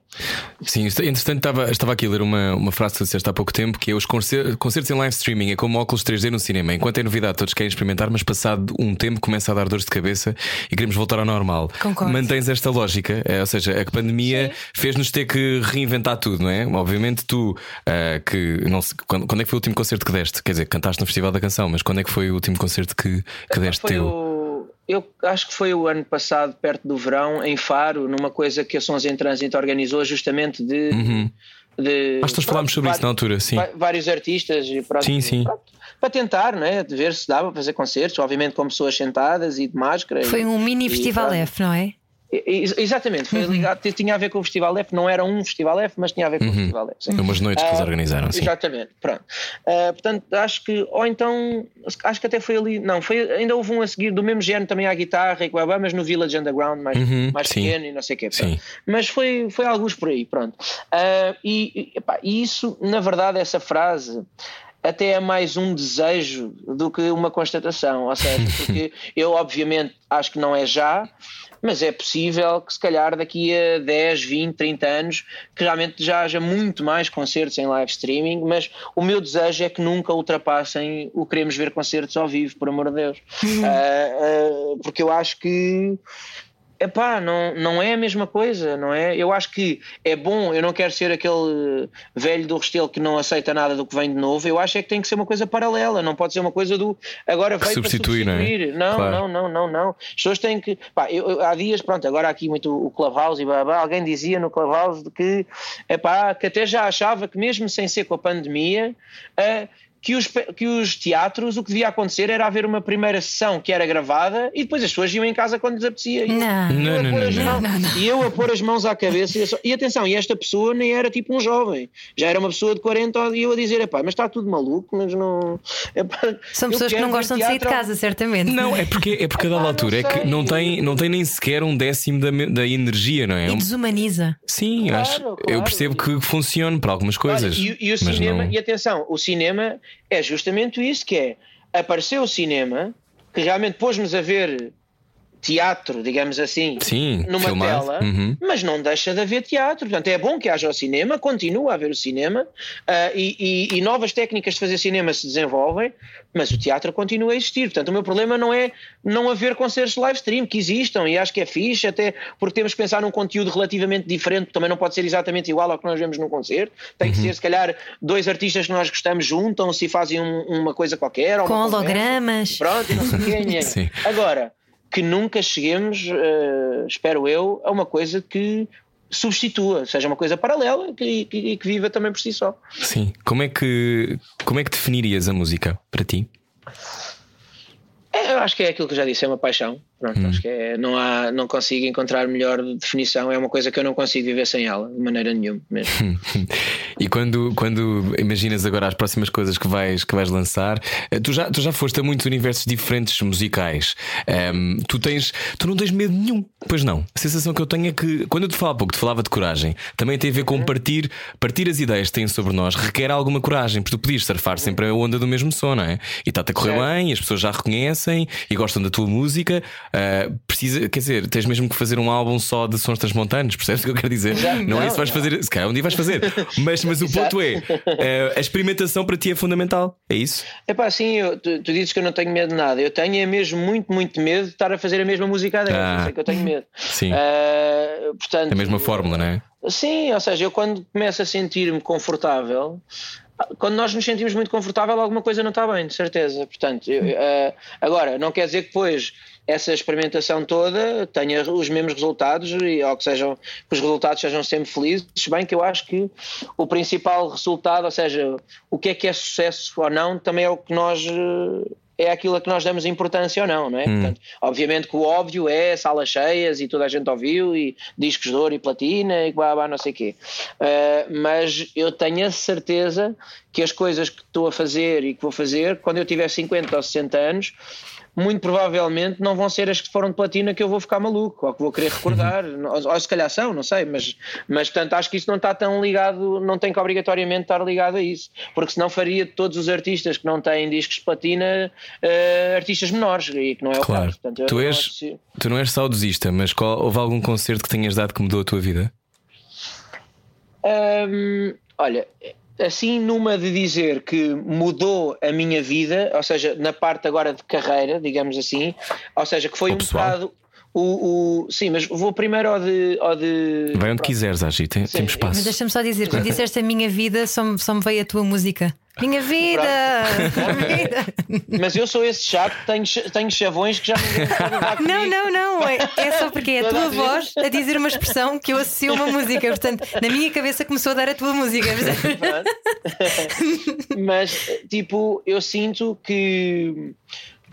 Sim, Sim entretanto estava, estava aqui a ler uma, uma frase que tu disseste há pouco tempo que é os concertos, concertos em live streaming é como óculos 3D no cinema, enquanto é novidade todos querem experimentar, mas passado um tempo começa a dar dores de cabeça e queremos voltar ao normal. Concordo. Mantens esta lógica, é, ou seja, a pandemia fez-nos ter que reinventar tudo, não é? Obviamente tu uh, que não sei, quando, quando é que foi o último concerto que deste? Quer dizer, cantaste no Festival da Canção, mas quando é que foi o último concerto que, que deste foi teu? O, eu acho que foi o ano passado, perto do verão, em Faro, numa coisa que a Sons em Trânsito organizou, justamente de. Uhum. de Nós falámos sobre isso na altura, sim. Vários artistas e pronto, sim, sim. Pronto, para tentar, não é? De ver se dava para fazer concertos, obviamente com pessoas sentadas e de máscara. Foi e, um mini e, festival F, não é? Exatamente, foi uhum. ligado, tinha a ver com o Festival F, não era um Festival F, mas tinha a ver com uhum. o Festival F. Sim. Umas noites que eles ah, organizaram, sim. Exatamente, pronto. Uh, portanto, acho que, ou então, acho que até foi ali, não, foi, ainda houve um a seguir do mesmo género também à guitarra e com a mas no Village Underground, mais, uhum. mais pequeno e não sei o quê. Sim. Mas foi, foi alguns por aí, pronto. Uh, e, epá, e isso, na verdade, essa frase até é mais um desejo do que uma constatação, ou seja, porque eu obviamente acho que não é já, mas é possível que se calhar daqui a 10, 20, 30 anos que realmente já haja muito mais concertos em live streaming, mas o meu desejo é que nunca ultrapassem o queremos ver concertos ao vivo, por amor de Deus. Uh, uh, porque eu acho que epá, não, não é a mesma coisa, não é? Eu acho que é bom, eu não quero ser aquele velho do Restelo que não aceita nada do que vem de novo, eu acho é que tem que ser uma coisa paralela, não pode ser uma coisa do agora veio substituir, para substituir. Não, é? não, claro. não, não, não, não. As pessoas têm que. Pá, eu, há dias, pronto, agora aqui muito o Clubhouse e blá, blá, alguém dizia no Clubhouse de que, epá, que até já achava que mesmo sem ser com a pandemia. Uh, que os, que os teatros, o que devia acontecer era haver uma primeira sessão que era gravada e depois as pessoas iam em casa quando lhes apetecia. E não. Eu, não, não, não, não, não, E eu a pôr as mãos à cabeça e, só, e, atenção, e esta pessoa nem era tipo um jovem, já era uma pessoa de 40 e eu a dizer, epá, mas está tudo maluco, mas não. Epá, São pessoas que não gostam de sair de casa, certamente. Não, é porque, é porque a dada altura é que não tem, não tem nem sequer um décimo da, da energia, não é? E desumaniza. Sim, claro, acho, claro. eu percebo que funciona para algumas coisas. Claro, e, e, o cinema, não... e atenção, o cinema é justamente isso que é. Apareceu o cinema que realmente pôs-nos a ver teatro, digamos assim, Sim, numa filmado. tela, Uhum. mas não deixa de haver teatro. Portanto, é bom que haja o cinema, continua a haver o cinema ah, e, e- e novas técnicas de fazer cinema se desenvolvem, mas o teatro continua a existir. Portanto, o meu problema não é não haver concertos de live stream, que existam e acho que é fixe, até porque temos que pensar num conteúdo relativamente diferente, também não pode ser exatamente igual ao que nós vemos num concerto. Tem que ser, se calhar, dois artistas que nós gostamos juntam-se e fazem um- uma coisa qualquer. ou Com conversa. hologramas. Pronto, e não sei nhé. Sim. Agora, que nunca cheguemos, eh, espero eu, a uma coisa que substitua, seja uma coisa paralela que, que, que viva também por si só. Sim. Como é que como é que definirias a música para ti? É, eu acho que é aquilo que eu já disse, é uma paixão. Pronto, Hum. acho que é, não, há, não consigo encontrar melhor definição, é uma coisa que eu não consigo viver sem ela, de maneira nenhuma mesmo. E quando, quando imaginas agora as próximas coisas que vais, que vais lançar, eh, tu já, tu já foste a muitos universos diferentes musicais. Ehm, tu tens, tu não tens medo nenhum, pois não. A sensação que eu tenho é que quando eu te falo há pouco, te falava de coragem, também tem a ver com partir, partir as ideias que têm sobre nós, requer alguma coragem, porque tu podias surfar sempre a onda do mesmo som, não é? E está-te a correr bem, as pessoas já reconhecem e gostam da tua música. ah, precisa, quer dizer, tens mesmo que fazer um álbum só de sons transmontanos, percebes o que eu quero dizer? Já- não, é não, isso que vais não. fazer, se calhar um dia vais fazer. Mas, mas o ponto é: eh, a experimentação para ti é fundamental, é isso? É pá, sim, eu- tu, tu dizes que eu não tenho medo de nada. Eu tenho é mesmo muito, muito medo de estar a fazer a mesma música deles. Ah. Eu sei que eu tenho medo. Sim. Ah, portanto, É a mesma fórmula, não é? Sim, ou seja, eu quando começo a sentir-me confortável, quando nós nos sentimos muito confortável, alguma coisa não está bem, de certeza. Portanto, eu, eh, agora, não quer dizer que depois essa experimentação toda tenha os mesmos resultados e, ou que, sejam, que os resultados sejam sempre felizes, bem que eu acho que o principal resultado, ou seja, o que é que é sucesso ou não, também é o que nós. eh, É aquilo a que nós damos importância ou não, não é? Portanto, obviamente que o óbvio é salas cheias e toda a gente ouviu e discos de ouro e platina e blá blá não sei o quê. Uh, mas eu tenho a certeza que as coisas que estou a fazer e que vou fazer, quando eu tiver 50 ou 60 anos, muito provavelmente não vão ser as que foram de platina que eu vou ficar maluco ou que vou querer recordar, ou, ou se calhar são, não sei, mas, mas portanto acho que isso não está tão ligado, não tem que obrigatoriamente estar ligado a isso, porque senão faria de todos os artistas que não têm discos de platina uh, artistas menores e que não é o Claro. caso. Portanto, Tu não és, acho- tu não és saudosista, mas qual- houve algum concerto que tenhas dado que mudou a tua vida? Hum, olha, assim numa de dizer que mudou a minha vida, ou seja, na parte agora de carreira, digamos assim, ou seja, que foi Ou um pessoal. bocado o, o- sim, mas vou primeiro ao de, ao de Vai onde quiseres, Agi, tem, temos Mas espaço. deixa-me só dizer, quando disseste a minha vida, só me, só me veio a tua música. Minha vida! Minha vida! mas eu sou esse chato, tenho, tenho chavões que já ninguém Não, não, não. É, é só porque é a tua voz a dizer uma expressão que eu associo a uma música. Portanto, na minha cabeça começou a dar a tua música. mas tipo, eu sinto que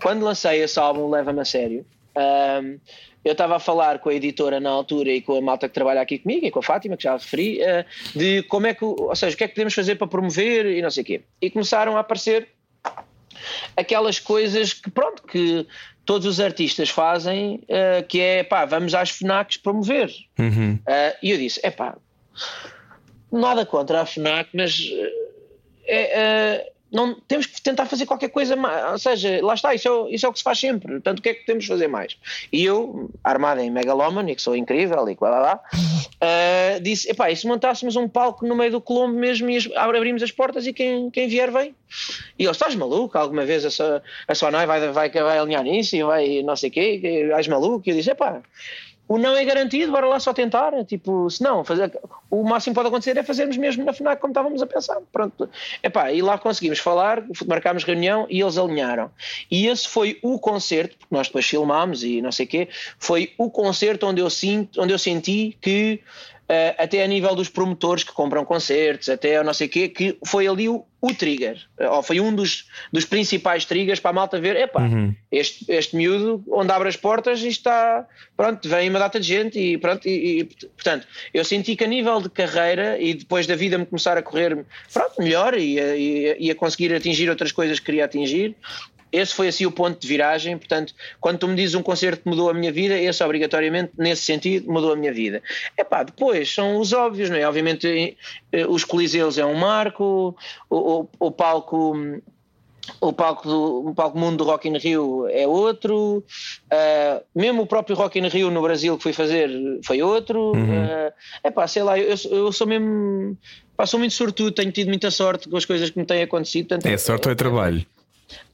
quando lancei esse álbum Leva-me a Sério, ahm, eu estava a falar com a editora na altura e com a malta que trabalha aqui comigo e com a Fátima, que já referi, ah, de como é que, ou seja, o que é que podemos fazer para promover e não sei o quê. E começaram a aparecer aquelas coisas que, pronto, que todos os artistas fazem, ah, que é, pá, vamos às FNACs promover. Uhum. Ah, e eu disse: epá, nada contra a FNAC, mas eh, é, não, temos que tentar fazer qualquer coisa mais. Ou seja, lá está, isso é, o- isso é o que se faz sempre. Portanto, o que é que podemos fazer mais? E eu, armada em megalómano, e que sou incrível, e blá blá blá, ah, disse: epá, e se montássemos um palco no meio do Colombo mesmo e as- abrimos as portas e quem, quem vier vem? E ele, estás maluco? Alguma vez a, sua, a Sonai vai, vai, vai alinhar nisso e vai não sei o quê? És maluco? E eu disse: epá. O não é garantido, bora lá só tentar. Tipo, se não, fazer, o máximo que pode acontecer é fazermos mesmo na FNAC como estávamos a pensar. Pronto. Epá, e lá conseguimos falar, marcámos reunião e eles alinharam. E esse foi o concerto, porque nós depois filmámos e não sei o quê, foi o concerto onde eu, sinto, onde eu senti que, até a nível dos promotores que compram concertos, até a não sei o quê, que foi ali o, o trigger, eh, ou foi um dos, dos principais triggers para a malta ver, epá, este, este miúdo, onde abre as portas, isto está, pronto, vem uma data de gente e pronto, e, e, portanto, eu senti que a nível de carreira e depois da vida me começar a correr, pronto, melhor e e a- e a conseguir atingir outras coisas que queria atingir, esse foi assim o ponto de viragem, portanto, quando tu me dizes um concerto que mudou a minha vida, esse obrigatoriamente, nesse sentido, mudou a minha vida. Epá, depois são os óbvios, não é? Obviamente eh, os coliseus é um marco, o, o, o palco o palco do o palco mundo do Rock in Rio é outro, uh, mesmo o próprio Rock in Rio no Brasil que fui fazer foi outro. É uhum. uh, pá, sei lá, eu, eu sou mesmo. Pá, sou muito sortudo, tenho tido muita sorte com as coisas que me têm acontecido. Portanto, é sorte ou é trabalho?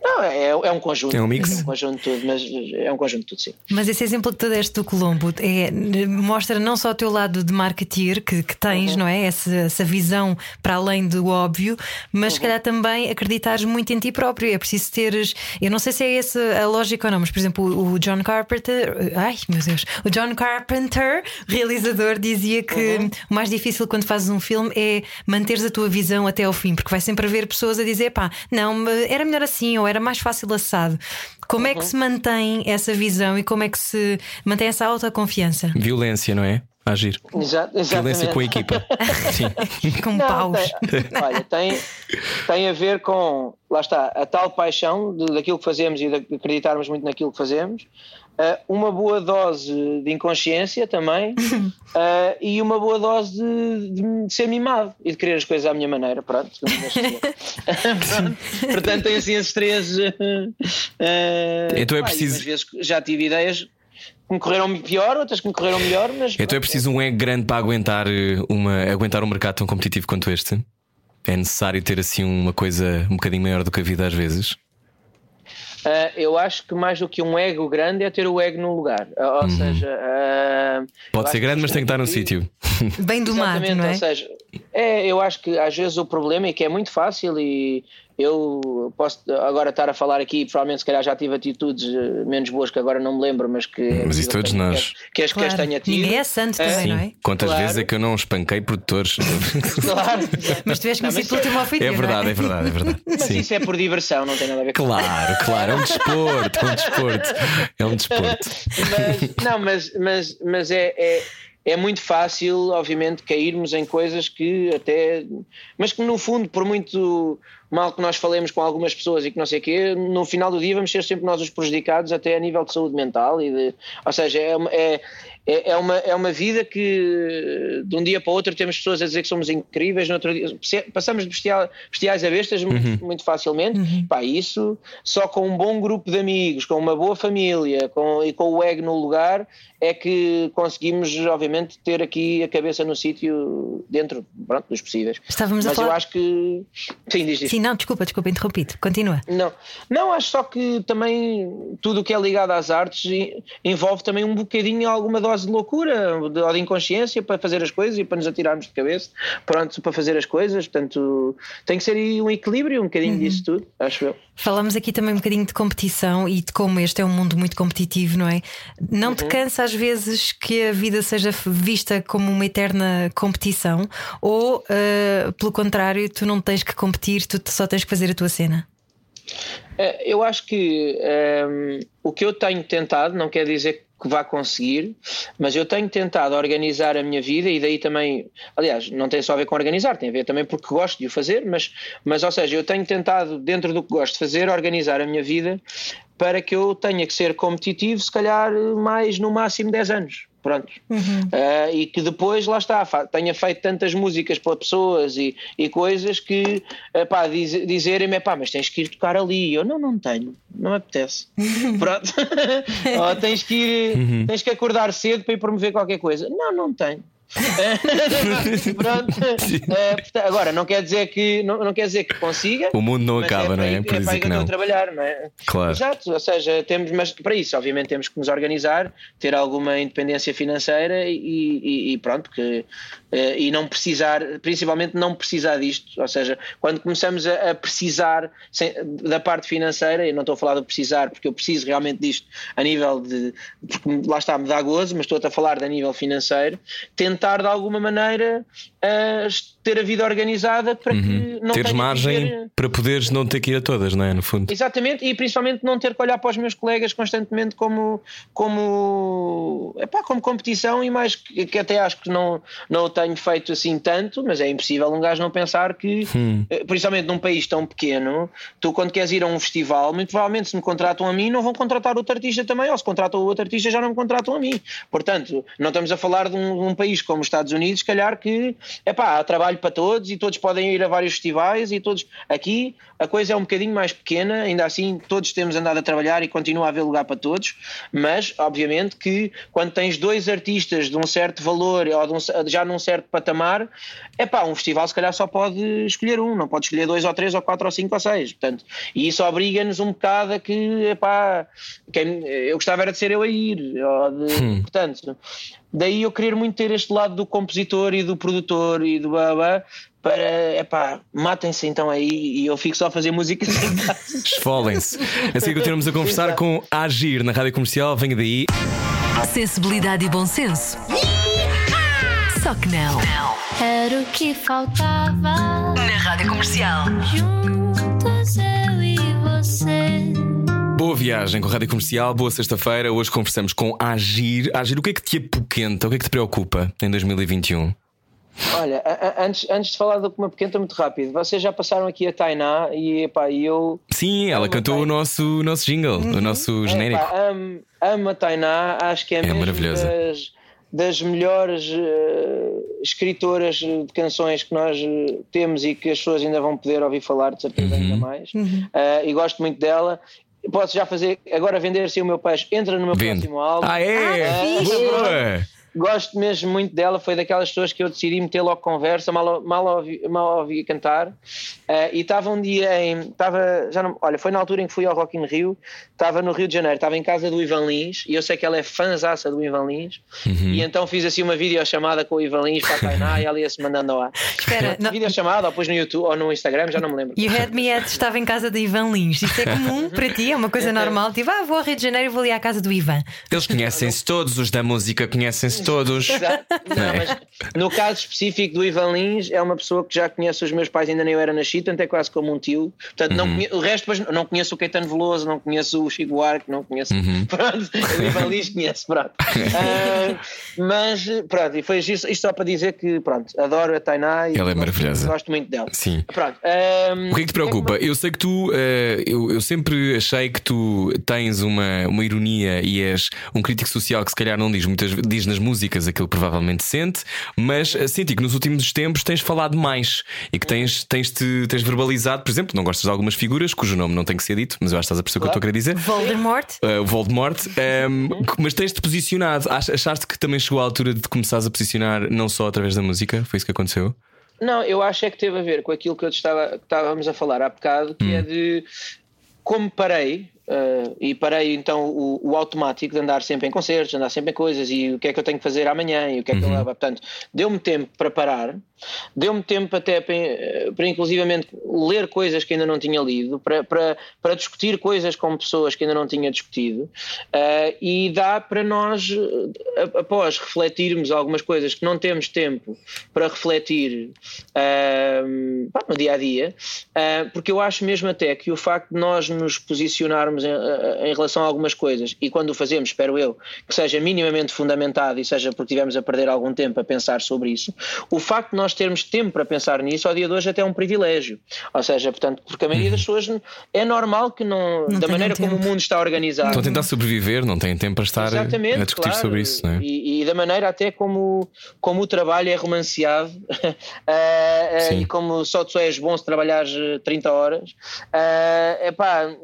Não, é, é um conjunto. É um mix. É um conjunto de tudo, mas é um conjunto de tudo, sim. Mas esse exemplo que tu deste do Colombo é, mostra não só o teu lado de marketeer que, que tens, uhum. não é? Essa, essa, visão para além do óbvio, mas uhum. se calhar também acreditares muito em ti próprio. É preciso teres. Eu não sei se é essa a lógica ou não, mas por exemplo, o John Carpenter. Ai meu Deus! O John Carpenter, realizador, dizia que uhum. o mais difícil quando fazes um filme é manteres a tua visão até ao fim, porque vai sempre haver pessoas a dizer, pá, não, era melhor assim, ou era mais fácil assado. Como uhum. é que uhum. se mantém essa visão e como é que se mantém essa autoconfiança? Violência, não é? Agir. Exato, Violência com a equipa. Sim. com não, paus. Tem, olha, tem, tem a ver com, lá está, a tal paixão de, daquilo que fazemos e de acreditarmos muito naquilo que fazemos, uh, uma boa dose de inconsciência também uh, e uma boa dose de, de, ser mimado e de querer as coisas à minha maneira. Pronto. Pronto. Portanto, tem assim esses três. Uh, então é preciso. Às vezes já tive ideias que me correram pior, outras que me correram melhor, mas. Então é preciso um ego grande para aguentar, uma, aguentar um mercado tão competitivo quanto este? É necessário ter assim uma coisa um bocadinho maior do que a vida às vezes? Uh, eu acho que mais do que um ego grande é ter o ego no lugar. Uh, ou uhum. seja, uh, pode ser grande, mas tem que estar no sítio. Bem domado, não é? Ou seja, é, eu acho que às vezes o problema é que é muito fácil e eu posso agora estar a falar aqui, provavelmente se calhar já tive atitudes eh, menos boas que agora não me lembro, mas que. Mas isso todos nós. Que, que, claro. que as tenha tido. Ninguém é santo também, Sim. não é? Quantas claro. vezes é que eu não espanquei produtores? claro. mas tiveste conhecido pelo último ofendido. É verdade, é? é verdade, é verdade. Mas Sim. isso é por diversão, não tem nada a ver com Claro, claro, é um desporto, é um desporto. É um desporto. mas, não, mas, mas, mas é, é é muito fácil, obviamente, cairmos em coisas que até. Mas que no fundo, por muito mal que nós falemos com algumas pessoas e que não sei o quê, no final do dia vamos ser sempre nós os prejudicados, até a nível de saúde mental. E de, ou seja, é, é, é, é, uma, é uma vida que de um dia para o outro temos pessoas a dizer que somos incríveis, no outro dia passamos de bestial, bestiais a bestas muito, uhum. muito facilmente. Uhum. Pá, isso só com um bom grupo de amigos, com uma boa família com, e com o ego no lugar é que conseguimos, obviamente, ter aqui a cabeça no sítio dentro pronto, dos possíveis. Estávamos Mas a falar... eu acho que. Sim, diz, diz. Sim, não, desculpa, desculpa, interrompido. Continua. Não, não, acho só que também tudo o que é ligado às artes envolve também um bocadinho alguma dose dose de loucura ou de inconsciência para fazer as coisas e para nos atirarmos de cabeça, pronto, para fazer as coisas. Portanto, tem que ser aí um equilíbrio, um bocadinho uhum. disso tudo, acho eu. Falamos aqui também um bocadinho de competição e de como este é um mundo muito competitivo, não é? Não uhum. te cansa às vezes que a vida seja vista como uma eterna competição ou, uh, pelo contrário, tu não tens que competir, tu só tens que fazer a tua cena? Eh, eu acho que um, ehm, o que eu tenho tentado, não quer dizer que vá conseguir, mas eu tenho tentado organizar a minha vida e daí também, aliás, não tem só a ver com organizar, tem a ver também porque gosto de o fazer, mas, mas ou seja, eu tenho tentado, dentro do que gosto de fazer, organizar a minha vida para que eu tenha que ser competitivo, se calhar mais no máximo 10 anos pronto. Uhum. Uh, e que depois, lá está, tenha feito tantas músicas para pessoas e, e coisas que, pá, diz, dizerem-me, pá, mas tens que ir tocar ali. Eu, não, não tenho, não me apetece. pronto. Ou tens que ir, uhum. tens que acordar cedo para ir promover qualquer coisa. Não, não tenho. Pronto. Uh, agora, não quer dizer que não, não quer dizer que consiga. O mundo não acaba, é não é? Por é para que não. trabalhar, não é? Claro. Exato, ou seja, temos, mas para isso, obviamente, temos que nos organizar, ter alguma independência financeira e, e, e pronto, porque, uh, e não precisar, principalmente não precisar disto. Ou seja, quando começamos a, a precisar sem, da parte financeira, eu não estou a falar de precisar, porque eu preciso realmente disto a nível de. Porque lá está, me dá gozo, mas estou a falar de a nível financeiro, tentar tentar de alguma maneira uh, ter a vida organizada para uhum. que não teres margem ter... para poderes não ter que ir a todas, não é? No fundo. Exatamente, e principalmente não ter que olhar para os meus colegas constantemente como como, epá, como competição e mais que, que até acho que não, não o tenho feito assim tanto, mas é impossível um gajo não pensar que, hum. Eh, principalmente num país tão pequeno, tu quando queres ir a um festival, muito provavelmente se me contratam a mim, não vão contratar outro artista também, ou se contratam outro artista já não me contratam a mim. Portanto, não estamos a falar de um, de um país como os Estados Unidos, se calhar que epá, há trabalho para todos e todos podem ir a vários festivais e todos aqui aqui a coisa é um bocadinho mais pequena, ainda assim todos temos andado a trabalhar e continua a haver lugar para todos, mas obviamente que quando tens dois artistas de um certo valor ou de um, já num certo patamar, é pá, um festival se calhar só pode escolher um, não pode escolher dois ou três ou quatro ou cinco ou seis, portanto, e isso obriga-nos um bocado a que, é pá, quem, eu gostava era de ser eu a ir, de, hum. portanto, daí eu querer muito ter este lado do compositor e do produtor e do baba para, epá, matem-se então aí e eu fico só a fazer música em casa. Esfolem-se. Assim continuamos a conversar Exato. com Agir na rádio comercial. Venha daí. Sensibilidade e bom senso. Só que não. Era o que faltava na rádio comercial. Juntos eu e você. Boa viagem com a Rádio Comercial, boa sexta-feira. Hoje conversamos com Agir. Agir, o que é que te apoquenta? O que é que te preocupa em 2021? Olha, antes, antes de falar do uma pequena muito rápido, vocês já passaram aqui a Tainá e epá, eu. Sim, ela cantou o nosso, o nosso jingle, uhum. o nosso genérico. Epá, amo, amo a Tainá, acho que é, é maravilhosa. Das, das melhores uh, escritoras de canções que nós eh, temos e que as pessoas ainda vão poder ouvir falar, de certeza, uhum. ainda mais. Uhum. Uh, e gosto muito dela. Posso já fazer, agora vender-se o meu peixe, entra no meu Vende. próximo álbum. Ah, é? Ah, Boa! Gosto mesmo muito dela, foi daquelas pessoas que eu decidi meter logo conversa, mal, mal, ouvi, mal ouvi cantar. Uh, e estava um dia em. Estava, já não, olha, foi na altura em que fui ao Rock in Rio, estava no Rio de Janeiro, estava em casa do Ivan Lins, e eu sei que ela é fãzaça do Ivan Lins, uhum. e então fiz assim uma videochamada com o Ivan Lins para a Tainá e ela ia-se mandando lá. Espera, não... videochamada, ou depois no YouTube ou no Instagram, já não me lembro. E o Had Me At estava em casa do Ivan Lins, isso é comum para ti, é uma coisa normal, tipo, ah, vou ao Rio de Janeiro e vou ali à casa do Ivan. Eles conhecem-se todos, os da música conhecem-se todos. Não, é. mas no caso específico do Ivan Lins, é uma pessoa que já conhece os meus pais, ainda nem eu era nascido, portanto é quase como um tio. Portanto, uhum. não conheço, o resto, mas não conheço o Caetano Veloso, não conheço o Chico Buarque, não conheço. Uhum. Pronto, o Ivan Lins conhece, pronto. Uh, mas pronto, e foi isto, isto só para dizer que, pronto, adoro a Tainá e ela é maravilhosa. Gosto muito dela. Sim. Pronto, um, o que é que te preocupa? Eu sei que tu, uh, eu, eu sempre achei que tu tens uma, uma ironia e és um crítico social que se calhar não diz muitas diz nas músicas aquilo que provavelmente sente, mas eh, senti que nos últimos tempos tens falado mais e que tens, tens, -te, tens verbalizado, por exemplo, não gostas de algumas figuras cujo nome não tem que ser dito, mas eu acho que estás a perceber o que eu estou a querer dizer. Voldemort. Uh, Voldemort. Um, ehm, mas tens-te posicionado. Achaste que também chegou a altura de começares a posicionar não só através da música? Foi isso que aconteceu? Não, eu acho é que teve a ver com aquilo que, eu estava, que estávamos a falar há bocado, que é hum. é de como parei Uh, e parei então o, o, automático de andar sempre em concertos, andar sempre em coisas e o que é que eu tenho que fazer amanhã e o que é que uhum. eu levo. Portanto, deu-me tempo para parar, deu-me tempo até para, para inclusivamente ler coisas que ainda não tinha lido, para, para, para discutir coisas com pessoas que ainda não tinha discutido uh, e dá para nós, após refletirmos algumas coisas que não temos tempo para refletir uh, no dia a dia, porque eu acho mesmo até que o facto de nós nos posicionarmos em, eh, em, relação a algumas coisas e quando o fazemos, espero eu, que seja minimamente fundamentado e seja porque tivemos a perder algum tempo a pensar sobre isso, o facto de nós termos tempo para pensar nisso ao dia de hoje até é um privilégio. Ou seja, portanto, porque a maioria das pessoas é normal que não, não da maneira tempo. como o mundo está organizado. Estão a tentar sobreviver, não têm tempo para estar Exatamente, a discutir claro, sobre isso. Não é? e, e, da maneira até como, como o trabalho é romanceado uh, uh, e como só tu és bom se trabalhares 30 horas. Uh, epá,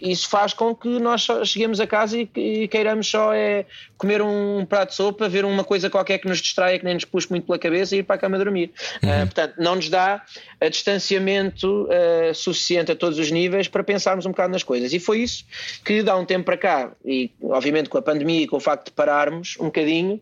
isso faz com que nós cheguemos a casa e, e queiramos só é comer um prato de sopa, ver uma coisa qualquer que nos distraia, que nem nos puxe muito pela cabeça e ir para a cama dormir. Uhum. Uh, portanto, não nos dá a distanciamento uh, suficiente a todos os níveis para pensarmos um bocado nas coisas. E foi isso que dá um tempo para cá, e obviamente com a pandemia e com o facto de pararmos um bocadinho,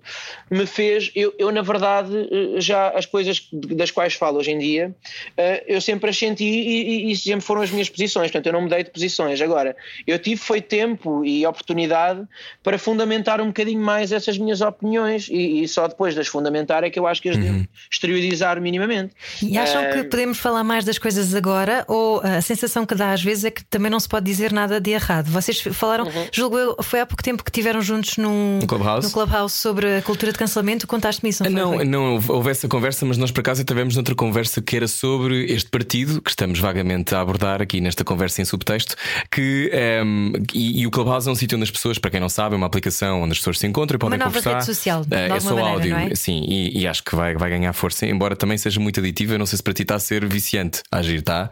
me fez, eu, eu na verdade, já as coisas das quais falo hoje em dia, uh, eu sempre as senti e, e, e sempre foram as minhas posições, portanto eu não mudei de posições. Agora, eu tive foi tempo e oportunidade para fundamentar um bocadinho bocadinho mais essas minhas opiniões e, e, só depois das fundamentar é que eu acho que as uhum. devo exteriorizar minimamente. E acham uh, que podemos falar mais das coisas agora ou a sensação que dá às vezes é que também não se pode dizer nada de errado? Vocês falaram, uhum. julgo eu, foi há pouco tempo que tiveram juntos num, no Clubhouse, no clubhouse sobre a cultura de cancelamento. Contaste-me isso? Não, foi, não, não houve essa conversa, mas nós por acaso tivemos outra conversa que era sobre este partido que estamos vagamente a abordar aqui nesta conversa em subtexto. Que, um, ehm, e, e, o Clubhouse é um sítio onde as pessoas, para quem não sabe, é uma aplicação onde as pessoas se encontram e podem uma nova conversar. Rede social, uh, é só maneira, áudio, é? sim, e, e, acho que vai, vai ganhar força, embora também seja muito aditivo. Eu não sei se para ti está a ser viciante a agir, está?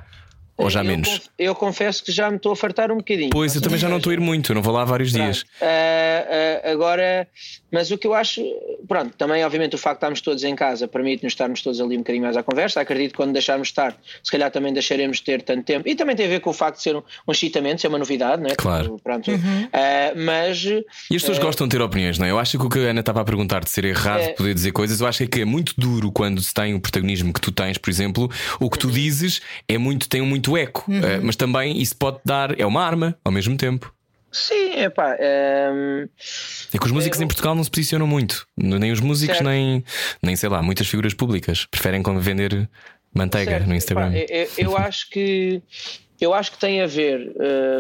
Ou já eu menos? conf- Eu confesso que já me estou a fartar um bocadinho. Pois, eu também já não estou a ir muito, eu não vou lá há vários dias. Pronto. Ah, ah, agora, mas o que eu acho, pronto, também obviamente o facto de estarmos todos em casa permite-nos estarmos todos ali um bocadinho mais à conversa. Acredito que quando deixarmos de estar, se calhar também deixaremos de ter tanto tempo. E também tem a ver com o facto de ser um, um excitamento, ser uma novidade, não é? Claro. Pronto. Ah, mas E as pessoas gostam de ter opiniões, não é? Eu acho que o que a Ana estava a perguntar de ser errado É. poder dizer coisas, eu acho que é muito duro quando se tem o protagonismo que tu tens, por exemplo, o que tu dizes é muito, tem muito eco, Eh, mas também isso pode dar, é uma arma ao mesmo tempo. sim, epá, ah, É que os músicos em Portugal não se posicionam muito, nem os músicos, Certo. nem, nem sei lá, muitas figuras públicas preferem vender manteiga Certo. no Instagram. Eu, eu acho que eu acho que tem a ver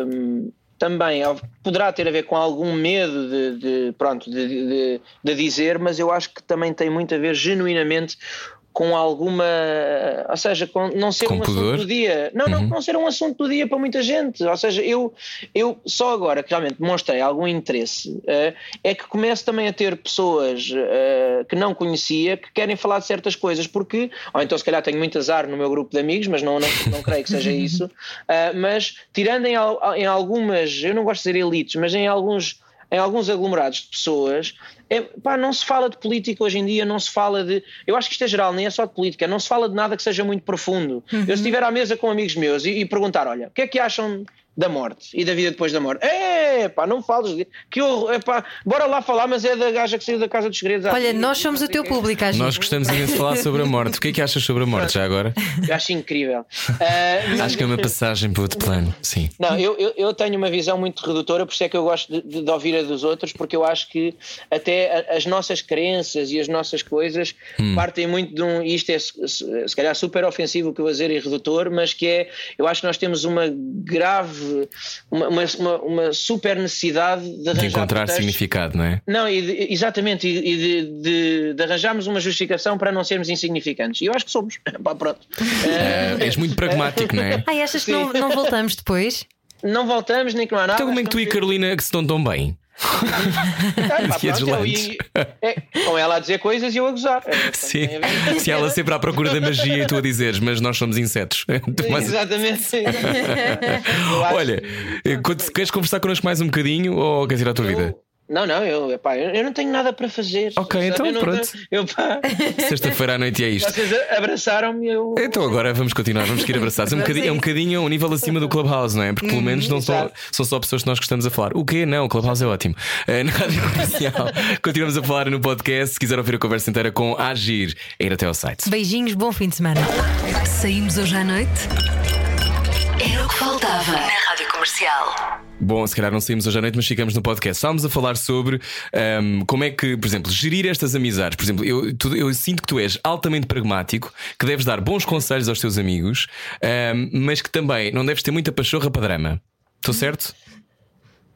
hum, também ao- poderá ter a ver com algum medo de, de- pronto de, de- de dizer, mas eu acho que também tem muito a ver genuinamente com alguma, ou seja, com não ser Com um pudor? assunto do dia. Não, não, não ser um assunto do dia para muita gente. Ou seja, eu, eu só agora que realmente demonstrei algum interesse eh, é que começo também a ter pessoas eh, que não conhecia que querem falar de certas coisas, porque, ou então se calhar tenho muito azar no meu grupo de amigos, mas não, não, não creio que seja isso. Eh, mas tirando em, em algumas, eu não gosto de dizer elites, mas em alguns em alguns aglomerados de pessoas, é, pá, não se fala de política hoje em dia, não se fala de. Eu acho que isto é geral, nem é só de política, não se fala de nada que seja muito profundo. Eu, se estiver à mesa com amigos meus e, e perguntar: olha, o que é que acham da morte e da vida depois da morte? É, pá, não fales de. Que horror, é, pá, bora lá falar, mas é da gaja que saiu da Casa dos Segredos. Olha, nós somos o teu público, acho. Nós gostamos imenso de falar sobre a morte. O que é que achas sobre a morte já agora? Eu acho incrível. Mas- Acho que é uma passagem para outro plano. Sim. Não, eu, eu, eu tenho uma visão muito redutora, por isso é que eu gosto de, de- de ouvir a dos outros, porque eu acho que até a- as nossas crenças e as nossas coisas partem muito de um. e Isto é se, calhar super ofensivo o que eu vou dizer e redutor, mas que é. Eu acho que nós temos uma grave. uma, uma, uma- uma super necessidade de arranjar De encontrar pretextos- significado, não é? Não, e de- exatamente, e, de, de- de arranjarmos uma justificação para não sermos insignificantes. E eu acho que somos. Pá, pronto. Eh, és muito pragmático, não é? Ai, achas que não, não voltamos depois? Não voltamos, nem que não há nada. Então, como é que tu e Carolina que se dão tão bem? Pá, Que pronto, eu- é, com ela a dizer coisas e eu a gozar. É, Sim. tem a Se ela sempre à procura da magia e tu a dizeres, mas nós somos insetos. Tu mais- Exatamente. Eu Olha, quando- queres conversar connosco mais um bocadinho ou queres ir à tua vida? Eu- Não, não, eu, epá, eu, eu não tenho nada para fazer. Ok, sabe? então Eu pronto. eu, Sexta-feira à noite é isto. vocês abraçaram-me eu. Então agora vamos continuar, vamos seguir abraçados. É um bocadinho, é um bocadinho um nível acima do Clubhouse, não é? Porque pelo menos não são, são só pessoas que nós gostamos a falar. O quê? Não, o Clubhouse é ótimo. Eh, Na rádio comercial, continuamos a falar no podcast. Se quiser ouvir a conversa inteira com Agir, é ir até ao site. Beijinhos, bom fim de semana. Saímos hoje à noite? Era o que faltava na Rádio Comercial. Bom, se calhar não saímos hoje à noite, mas ficamos no podcast. Estávamos a falar sobre ahm, como é que, por exemplo, gerir estas amizades. Por exemplo, eu, tu- eu sinto que tu és altamente pragmático, que deves dar bons conselhos aos teus amigos, ahm, mas que também não deves ter muita pachorra para drama. Estou certo?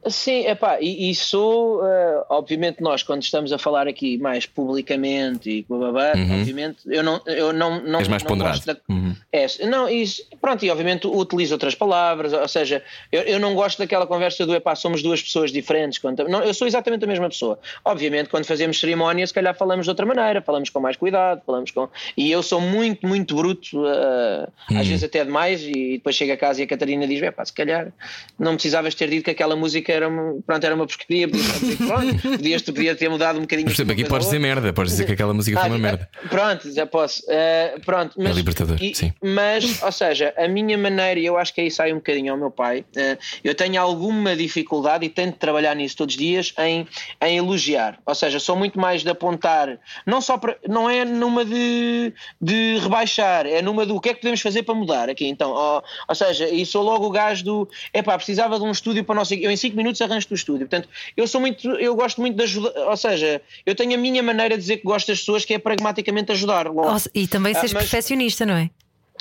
Sim, epá, e, e sou, eh, obviamente, nós, quando estamos a falar aqui mais publicamente e bababá, obviamente, eu não. Eu não, não Uhum. És mais não ponderado. da- Uhum. É, não, isso, pronto, e obviamente utilizo outras palavras, ou seja, eu, eu não gosto daquela conversa do epá, somos duas pessoas diferentes. Quando, não, eu sou exatamente a mesma pessoa. Obviamente, quando fazemos cerimónia, se calhar falamos de outra maneira, falamos com mais cuidado, falamos com. E eu sou muito, muito bruto, eh, Hum. às vezes até demais, e depois chego a casa e a Catarina diz: epá, se calhar não precisavas ter dito que aquela música era uma, pronto, era uma porcaria, podias, podia ter mudado um bocadinho. Por exemplo, aqui podes dizer merda, podes dizer que aquela música foi uma Ah, merda. Pronto, já posso. Uh, pronto, mas, libertador, e- sim. Mas, ou seja, a minha maneira, e eu acho que aí sai um bocadinho ao meu pai, uh, eu tenho alguma dificuldade e tento trabalhar nisso todos os dias em, em elogiar. Ou seja, sou muito mais de apontar, não só para, não é numa de, de rebaixar, é numa do que é que podemos fazer para mudar aqui. Então, ou, ou seja, e sou logo o gajo do epá, precisava de um estúdio para nós. Eu em 5 minutos arranjo-te o estúdio. Portanto, eu sou muito, eu gosto muito de ajudar, ou seja, eu tenho a minha maneira de dizer que gosto das pessoas que é pragmaticamente ajudar. Logo. E também Ah, seres mas- perfeccionista, não é?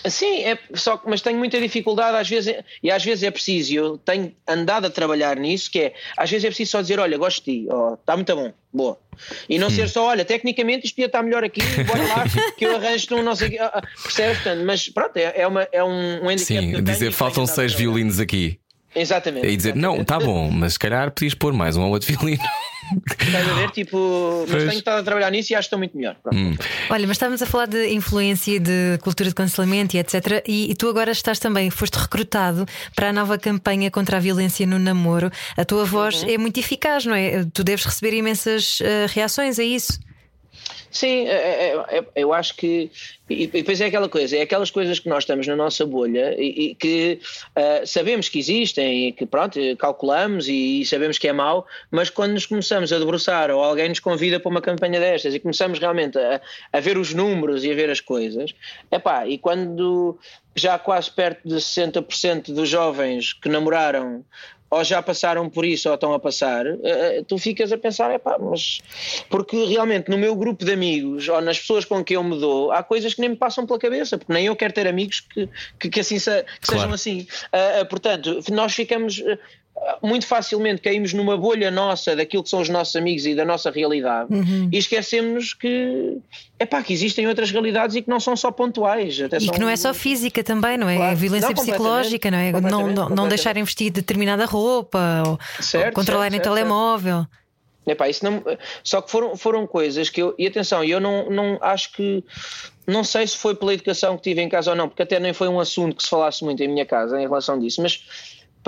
Sim, é, só, que- mas tenho muita dificuldade às vezes, e às vezes é preciso, e eu tenho andado a trabalhar nisso, que é, às vezes é preciso só dizer, olha, gosto de ti, oh, está muito bom, boa. E não ser só, olha, tecnicamente isto podia estar melhor aqui, bora lá, que eu arranjo um não sei quê. Ah, ah, Percebes? Portanto, mas pronto, é, é, uma, é um, um handicap que Sim, dizer faltam seis violinos aqui. Exatamente. E dizer, não, exatamente. tá bom, mas se calhar podias pôr mais um ou outro violino. Estás a ver? Tipo, mas Pois. tenho estado a trabalhar nisso e acho que estou muito melhor. Pronto. Olha, mas estávamos a falar de influência, de cultura de cancelamento e etc. E, e tu agora estás também, foste recrutado para a nova campanha contra a violência no namoro. A tua voz Uhum. é muito eficaz, não é? Tu deves receber imensas eh, reações a isso. Sim, é- é- é- eu acho que. E, e depois é aquela coisa, é aquelas coisas que nós estamos na nossa bolha e, e que ah, sabemos que existem e que, pronto, calculamos e, sabemos que é mau, mas quando nos começamos a debruçar ou alguém nos convida para uma campanha destas e começamos realmente a, a ver os números e a ver as coisas, epá, e quando já quase perto de 60% dos jovens que namoraram ou já passaram por isso ou estão a passar, eh, tu ficas a pensar, epá, mas porque realmente no meu grupo de amigos ou nas pessoas com quem eu me dou, há coisas que nem me passam pela cabeça, porque nem eu quero ter amigos que, que, que assim que Claro. sejam assim. Ah, portanto, nós ficamos. Muito facilmente caímos numa bolha nossa daquilo que são os nossos amigos e da nossa realidade e esquecemos que é pá, que existem outras realidades e que não são só pontuais. Até E são- que não é só física também, não é? Claro. É violência Não, psicológica, não é? Não, não, não deixarem vestir determinada roupa ou, Certo, ou controlarem certo, o certo, telemóvel. Epá, isso não, só que foram, foram coisas que eu. E atenção, eu não, não acho que. Não sei se foi pela educação que tive em casa ou não, porque até nem foi um assunto que se falasse muito em minha casa em relação disso, mas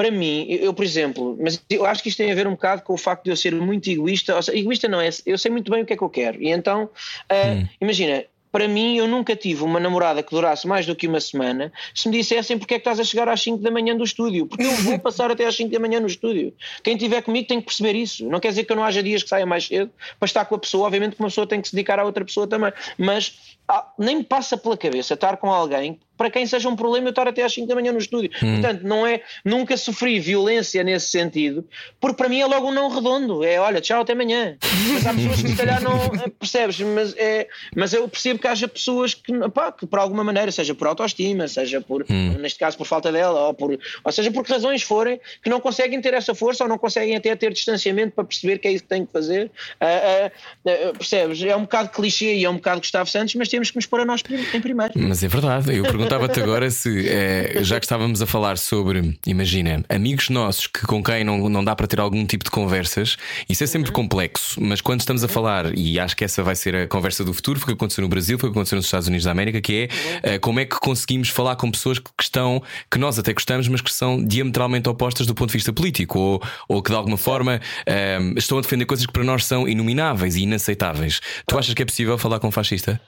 para mim, eu, por exemplo, mas eu acho que isto tem a ver um bocado com o facto de eu ser muito egoísta, ou seja, egoísta não é, eu sei muito bem o que é que eu quero, e então, ah, imagina, para mim, eu nunca tive uma namorada que durasse mais do que uma semana se me dissessem porque é que estás a chegar às 5 da manhã do estúdio. Porque eu vou passar até às 5 da manhã no estúdio. Quem estiver comigo tem que perceber isso. Não quer dizer que eu não haja dias que saia mais cedo para estar com a pessoa. Obviamente que uma pessoa tem que se dedicar à outra pessoa também. Mas nem me passa pela cabeça estar com alguém para quem seja um problema eu estar até às 5 da manhã no estúdio. Portanto, não é, nunca sofri violência nesse sentido, porque para mim é logo um não redondo. É olha, tchau, até amanhã. Mas há pessoas que se calhar não percebes, mas, é, mas eu percebo que haja pessoas que, pá, que por alguma maneira, seja por autoestima, seja por, neste caso, por falta dela, ou, por, ou seja, por que razões forem, que não conseguem ter essa força ou não conseguem até ter distanciamento para perceber que é isso que têm que fazer. Ah, ah, ah, percebes? É um bocado clichê e é um bocado Gustavo Santos, mas temos que nos pôr a nós em primeiro. Mas é verdade. Eu perguntava-te agora se, eh, já que estávamos a falar sobre, imagina, amigos nossos que com quem não, não dá para ter algum tipo de conversas, isso é sempre complexo, mas quando estamos a falar, e acho que essa vai ser a conversa do futuro, foi o que aconteceu no Brasil, foi o que aconteceu nos Estados Unidos da América, que é eh, como é que conseguimos falar com pessoas que estão, que nós até gostamos, mas que são diametralmente opostas do ponto de vista político, ou, ou que de alguma forma eh, estão a defender coisas que para nós são inomináveis e inaceitáveis. Tu achas que é possível falar com um fascista?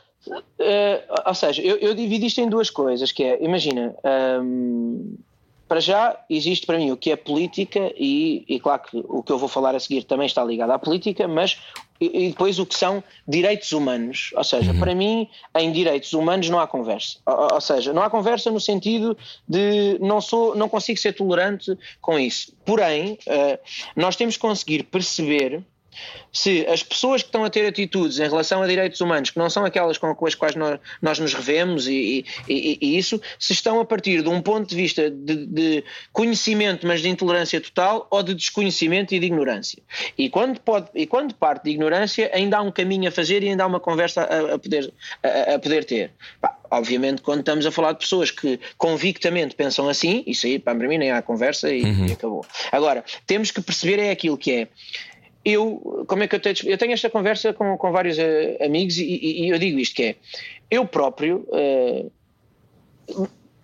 Eh, ou seja, eu, eu divido isto em duas coisas, que é, imagina, hum, para já existe para mim o que é política e, e claro que o que eu vou falar a seguir também está ligado à política, mas e, e depois o que são direitos humanos. Ou seja, para mim, em direitos humanos não há conversa. Ou, ou seja, não há conversa no sentido de não sou, não consigo ser tolerante com isso. Porém, eh, nós temos que conseguir perceber se as pessoas que estão a ter atitudes em relação a direitos humanos que não são aquelas com, as quais nós, nós nos revemos e, e- e isso, se estão a partir de um ponto de vista de, de conhecimento, mas de intolerância total, ou de desconhecimento e de ignorância. E quando, pode, e quando parte de ignorância, ainda há um caminho a fazer e ainda há uma conversa a, a poder, a, a poder ter. Pá, obviamente, quando estamos a falar de pessoas que convictamente pensam assim, isso aí para mim nem há conversa e, e acabou. Agora, temos que perceber é aquilo que é eu, como é que eu tenho, eu tenho esta conversa com, com vários eh, amigos e, e- e eu digo isto que é, eu próprio,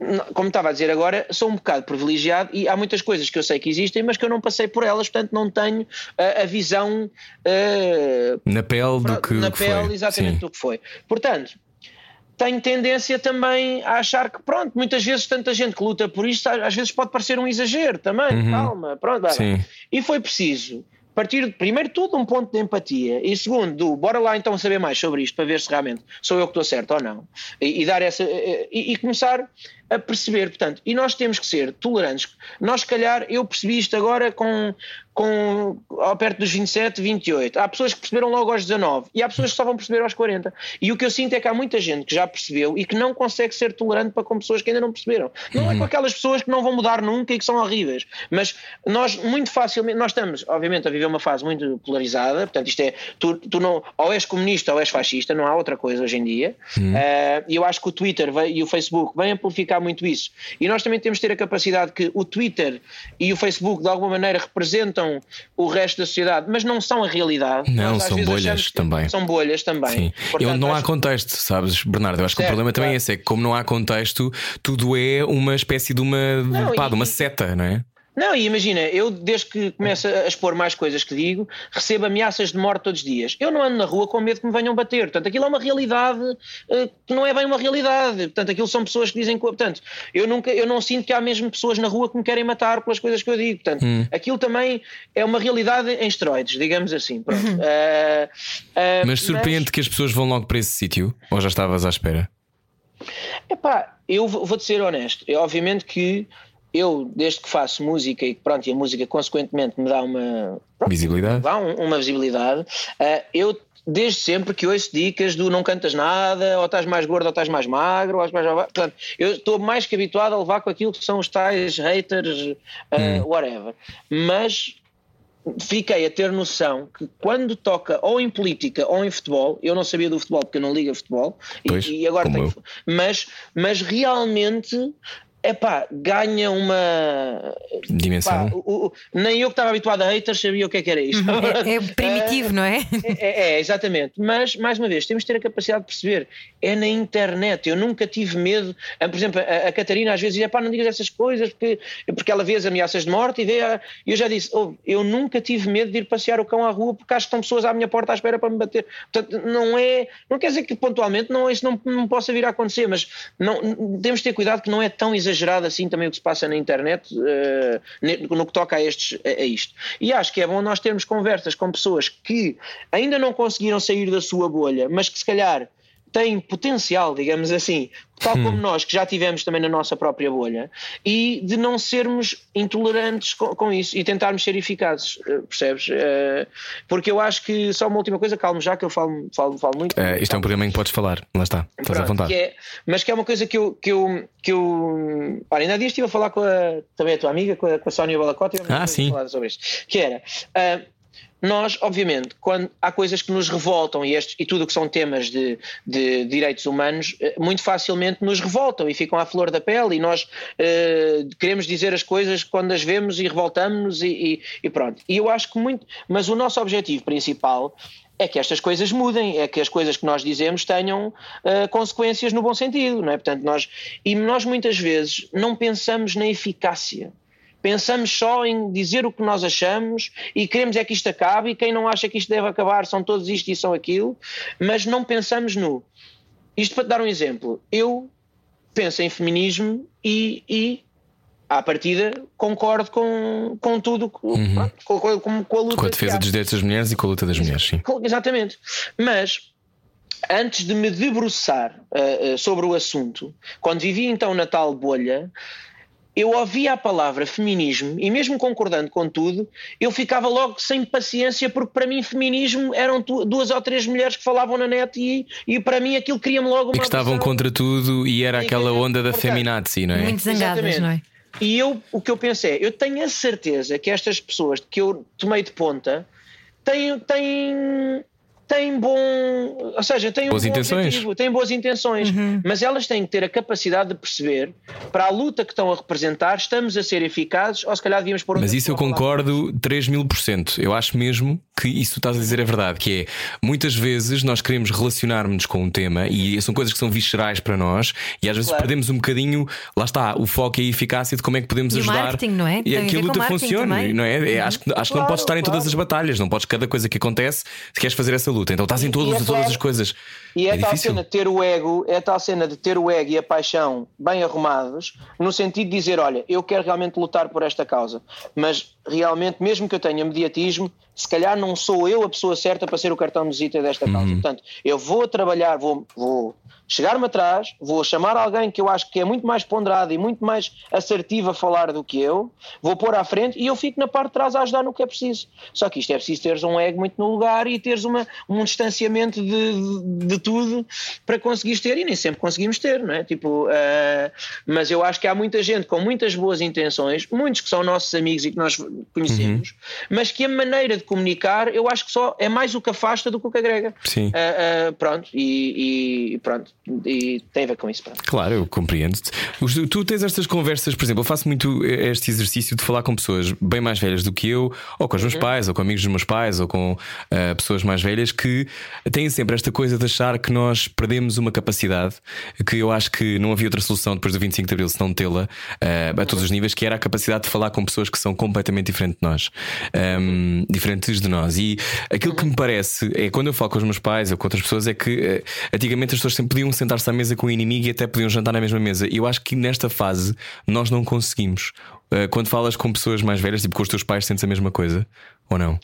n- como estava a dizer agora, sou um bocado privilegiado e há muitas coisas que eu sei que existem, mas que eu não passei por elas, portanto não tenho eh, a visão eh, Na pele do que, na que pele foi. exatamente Sim. do que foi. Portanto, tenho tendência também a achar que, pronto, muitas vezes tanta gente que luta por isto, às vezes pode parecer um exagero também, calma, pronto. E foi preciso partir, de, primeiro, tudo um ponto de empatia. E segundo, do, bora lá então saber mais sobre isto para ver se realmente sou eu que estou certo ou não. E, e dar essa e, e começar a perceber, portanto, e nós temos que ser tolerantes. Nós, se calhar, eu percebi isto agora com, com ao perto dos 27, 28. Há pessoas que perceberam logo aos 19 e há pessoas que só vão perceber aos 40. E o que eu sinto é que há muita gente que já percebeu e que não consegue ser tolerante para com pessoas que ainda não perceberam. Não é com aquelas pessoas que não vão mudar nunca e que são horríveis, mas nós muito facilmente, nós estamos, obviamente, a viver uma fase muito polarizada, portanto, isto é, tu, tu não, ou és comunista ou és fascista, não há outra coisa hoje em dia. Eh, E eu acho que o Twitter e o Facebook vêm amplificar há muito isso. E nós também temos de ter a capacidade que o Twitter e o Facebook de alguma maneira representam o resto da sociedade, mas não são a realidade. Não, Nós, são bolhas também. São bolhas também. Sim. Portanto, Eu, não há contexto, sabes, Bernardo? Eu acho que o Certo, problema também é esse: é que como não há contexto, tudo é uma espécie de uma, Não, pá, e- de uma seta, não é? Não, e imagina, eu desde que começo a expor mais coisas que digo, recebo ameaças de morte todos os dias. Eu não ando na rua com medo que me venham bater. Portanto, aquilo é uma realidade eh, que não é bem uma realidade. Portanto, aquilo são pessoas que dizem. Portanto, eu, nunca, eu não sinto que há mesmo pessoas na rua que me querem matar pelas coisas que eu digo. Portanto, aquilo também é uma realidade em esteroides, digamos assim. Pronto. Eh, eh, Mas surpreende que as pessoas vão logo para esse sítio? Ou já estavas à espera? Epá, eu vou- vou-te ser honesto. É obviamente que eu, desde que faço música e pronto, e a música consequentemente me dá uma pronto, Visibilidade? dá um- uma visibilidade, ah, eu desde sempre que ouço dicas do não cantas nada, ou estás mais gordo ou estás mais magro, ou estás mais... Portanto, eu estou mais que habituado a levar com aquilo que são os tais haters, ah, whatever. Mas fiquei a ter noção que quando toca ou em política ou em futebol, eu não sabia do futebol porque eu não ligo a futebol, Pois, e, agora tenho, mas, mas realmente epá, ganha uma Dimensão. pá, o- o- nem eu que estava habituado a haters sabia o que é que era isto. É, é primitivo, não é? É, é, exatamente. Mas, mais uma vez, temos de ter a capacidade de perceber. É na internet. Eu nunca tive medo. Ah, Por exemplo, a, a Catarina às vezes diz: pá, não digas essas coisas, porque, porque ela vê as ameaças de morte e vê. a-" E eu já disse: "Oh, eu nunca tive medo de ir passear o cão à rua porque acho que estão pessoas à minha porta à espera para me bater. Portanto, não é. Não quer dizer que pontualmente não, isso não, não possa vir a acontecer, mas não, temos de ter cuidado que não é tão exagerado assim também o que se passa na internet ne- no que toca a, estes, a, a isto. E acho que é bom nós termos conversas com pessoas que ainda não conseguiram sair da sua bolha, mas que se calhar têm potencial, digamos assim, tal como nós que já tivemos também na nossa própria bolha, e de não sermos intolerantes com, com isso e tentarmos ser eficazes, eh, percebes? Eh, porque eu acho que só uma última coisa, calmo já que eu falo, falo, falo muito. Eh, isto é um programa em que podes falar. Lá está. Estás à Pronto, vontade. que é- mas que é uma coisa que eu. Que eu, que eu olha, ainda há dias estive a falar com a, também a tua amiga, com a, com a Sónia Balacota, e Ah, sim. falar sobre isto. Que era. ah, nós, obviamente, quando há coisas que nos revoltam e, estes, e tudo que são temas de, de direitos humanos, eh, muito facilmente nos revoltam e ficam à flor da pele e nós eh, queremos dizer as coisas quando as vemos e revoltamos e, e- e pronto. E eu acho que muito. Mas o nosso objetivo principal é que estas coisas mudem, é que as coisas que nós dizemos tenham eh, consequências no bom sentido, não é? Portanto, nós, e nós muitas vezes não pensamos na eficácia. Pensamos só em dizer o que nós achamos e queremos é que isto acabe e quem não acha que isto deve acabar são todos isto e são aquilo, mas não pensamos no. Isto para te dar um exemplo, eu penso em feminismo e, e à partida concordo com, com tudo, com, com, com, com- com a luta Com a defesa dos direitos das mulheres e com a luta das mulheres, sim. Exatamente. Mas antes de me debruçar uh, uh, sobre o assunto, quando vivia então na tal bolha, eu ouvia a palavra feminismo e mesmo concordando com tudo, eu ficava logo sem paciência porque para mim feminismo eram duas ou três mulheres que falavam na net e, e para mim aquilo cria-me logo uma E que estavam visão- contra tudo e era E aquela que- onda da portanto, feminazi, não é? Muito zangadas, Exatamente. não é? E eu, o que eu penso é, eu tenho a certeza que estas pessoas que eu tomei de ponta têm, têm, têm bom, ou seja, têm Boas um bom intenções. objetivo, têm boas intenções, mas elas têm que ter a capacidade de perceber para a luta que estão a representar, estamos a ser eficazes ou se calhar devíamos pôr Mas outra isso eu concordo 3 mil por cento. Eu acho mesmo que isso que tu estás a dizer é verdade. Que é muitas vezes nós queremos relacionar-nos com um tema e são coisas que são viscerais para nós e às vezes Claro. perdemos um bocadinho, lá está, o foco e a eficácia de como é que podemos E ajudar marketing, não é? e Tem a que a luta funcione, também. não é? É, acho que, acho que não Claro, podes estar em todas claro. as batalhas, não podes cada coisa que acontece se queres fazer essa luta. Então estás em E- todas, e é todas as coisas. E é, é tal difícil. cena de ter o ego, é tal cena de ter o ego e a paixão bem arrumados, no sentido de dizer, olha, eu quero realmente lutar por esta causa, mas realmente, mesmo que eu tenha mediatismo, se calhar não sou eu a pessoa certa para ser o cartão de visita desta Uhum. causa. Portanto, eu vou trabalhar, vou, vou chegar-me atrás, vou chamar alguém que eu acho que é muito mais ponderado e muito mais assertivo a falar do que eu, vou pôr à frente e eu fico na parte de trás a ajudar no que é preciso. Só que isto é preciso teres um ego muito no lugar e teres uma, um distanciamento de, de, de tudo para conseguires ter, e nem sempre conseguimos ter, não é? Tipo, eh, mas eu acho que há muita gente com muitas boas intenções, muitos que são nossos amigos e que nós conhecemos, mas que a maneira de comunicar, eu acho que só é mais o que afasta do que o que agrega. Sim. Uh, uh, pronto, e, e, pronto, e tem a ver com isso. Pronto. Claro, eu compreendo-te. Tu tens estas conversas, por exemplo, eu faço muito este exercício de falar com pessoas bem mais velhas do que eu, ou com os meus Uhum. pais, ou com amigos dos meus pais, ou com uh, pessoas mais velhas que têm sempre esta coisa de achar que nós perdemos uma capacidade que eu acho que não havia outra solução depois do 25 de Abril se não tê-la uh, a todos os níveis, que era a capacidade de falar com pessoas que são completamente diferentes de nós, um, diferentes de nós. E aquilo que me parece é quando eu falo com os meus pais ou com outras pessoas é que uh, antigamente as pessoas sempre podiam sentar-se à mesa com o inimigo e até podiam jantar na mesma mesa. E eu acho que nesta fase nós não conseguimos. Uh, quando falas com pessoas mais velhas, tipo com os teus pais, sentes a mesma coisa ou não?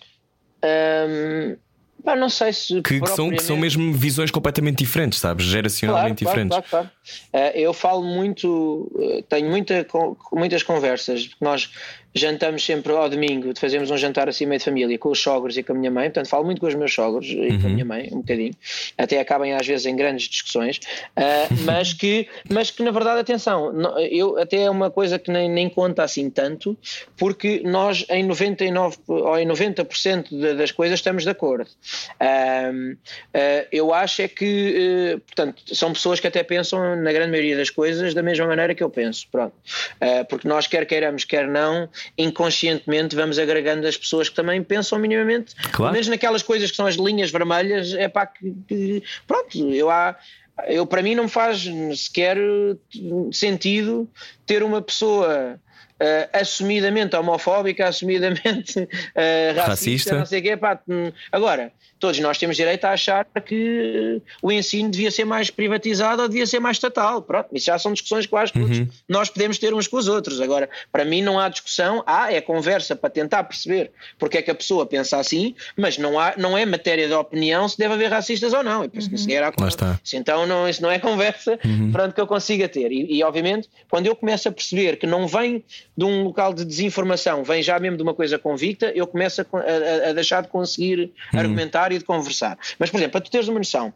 Um, pá, não sei se. Que, que são, que são mesmo visões completamente diferentes, sabes? Geracionalmente claro, diferentes. Claro, claro, uh, eu falo muito, uh, tenho muita, muitas conversas, nós jantamos sempre ao domingo, fazemos um jantar assim meio de família com os sogros e com a minha mãe, portanto falo muito com os meus sogros e Uhum. com a minha mãe, um bocadinho, até acabem às vezes em grandes discussões, uh, mas, que, mas que na verdade, atenção, eu até é uma coisa que nem, nem conta assim tanto, porque nós em 99 ou em 90% de- das coisas estamos de acordo. Um, uh, eu acho é que, uh, portanto, são pessoas que até pensam na grande maioria das coisas da mesma maneira que eu penso, pronto. Uh, porque nós quer queiramos, quer não, inconscientemente vamos agregando as pessoas que também pensam minimamente, Claro. mesmo naquelas coisas que são as linhas vermelhas, é pá, que, que- pronto, eu há. Eu, para mim não faz sequer sentido ter uma pessoa eh, assumidamente homofóbica, assumidamente eh, racista, Racista. não sei o quê. Pá, hum, agora, todos nós temos direito a achar que o ensino devia ser mais privatizado ou devia ser mais estatal. Pronto, isso já são discussões que eu acho que todos nós podemos ter uns com os outros. Agora, para mim não há discussão, há é conversa para tentar perceber porque é que a pessoa pensa assim, mas não, há, não é matéria de opinião se deve haver racistas ou não. E isso Lá está. isso Então não, isso não é conversa pronto, que eu consiga ter. E, e, obviamente, quando eu começo a perceber que não vem de um local de desinformação, vem já mesmo de uma coisa convicta, eu começo a, a- a deixar de conseguir argumentar e de conversar. Mas, por exemplo, para tu teres uma noção,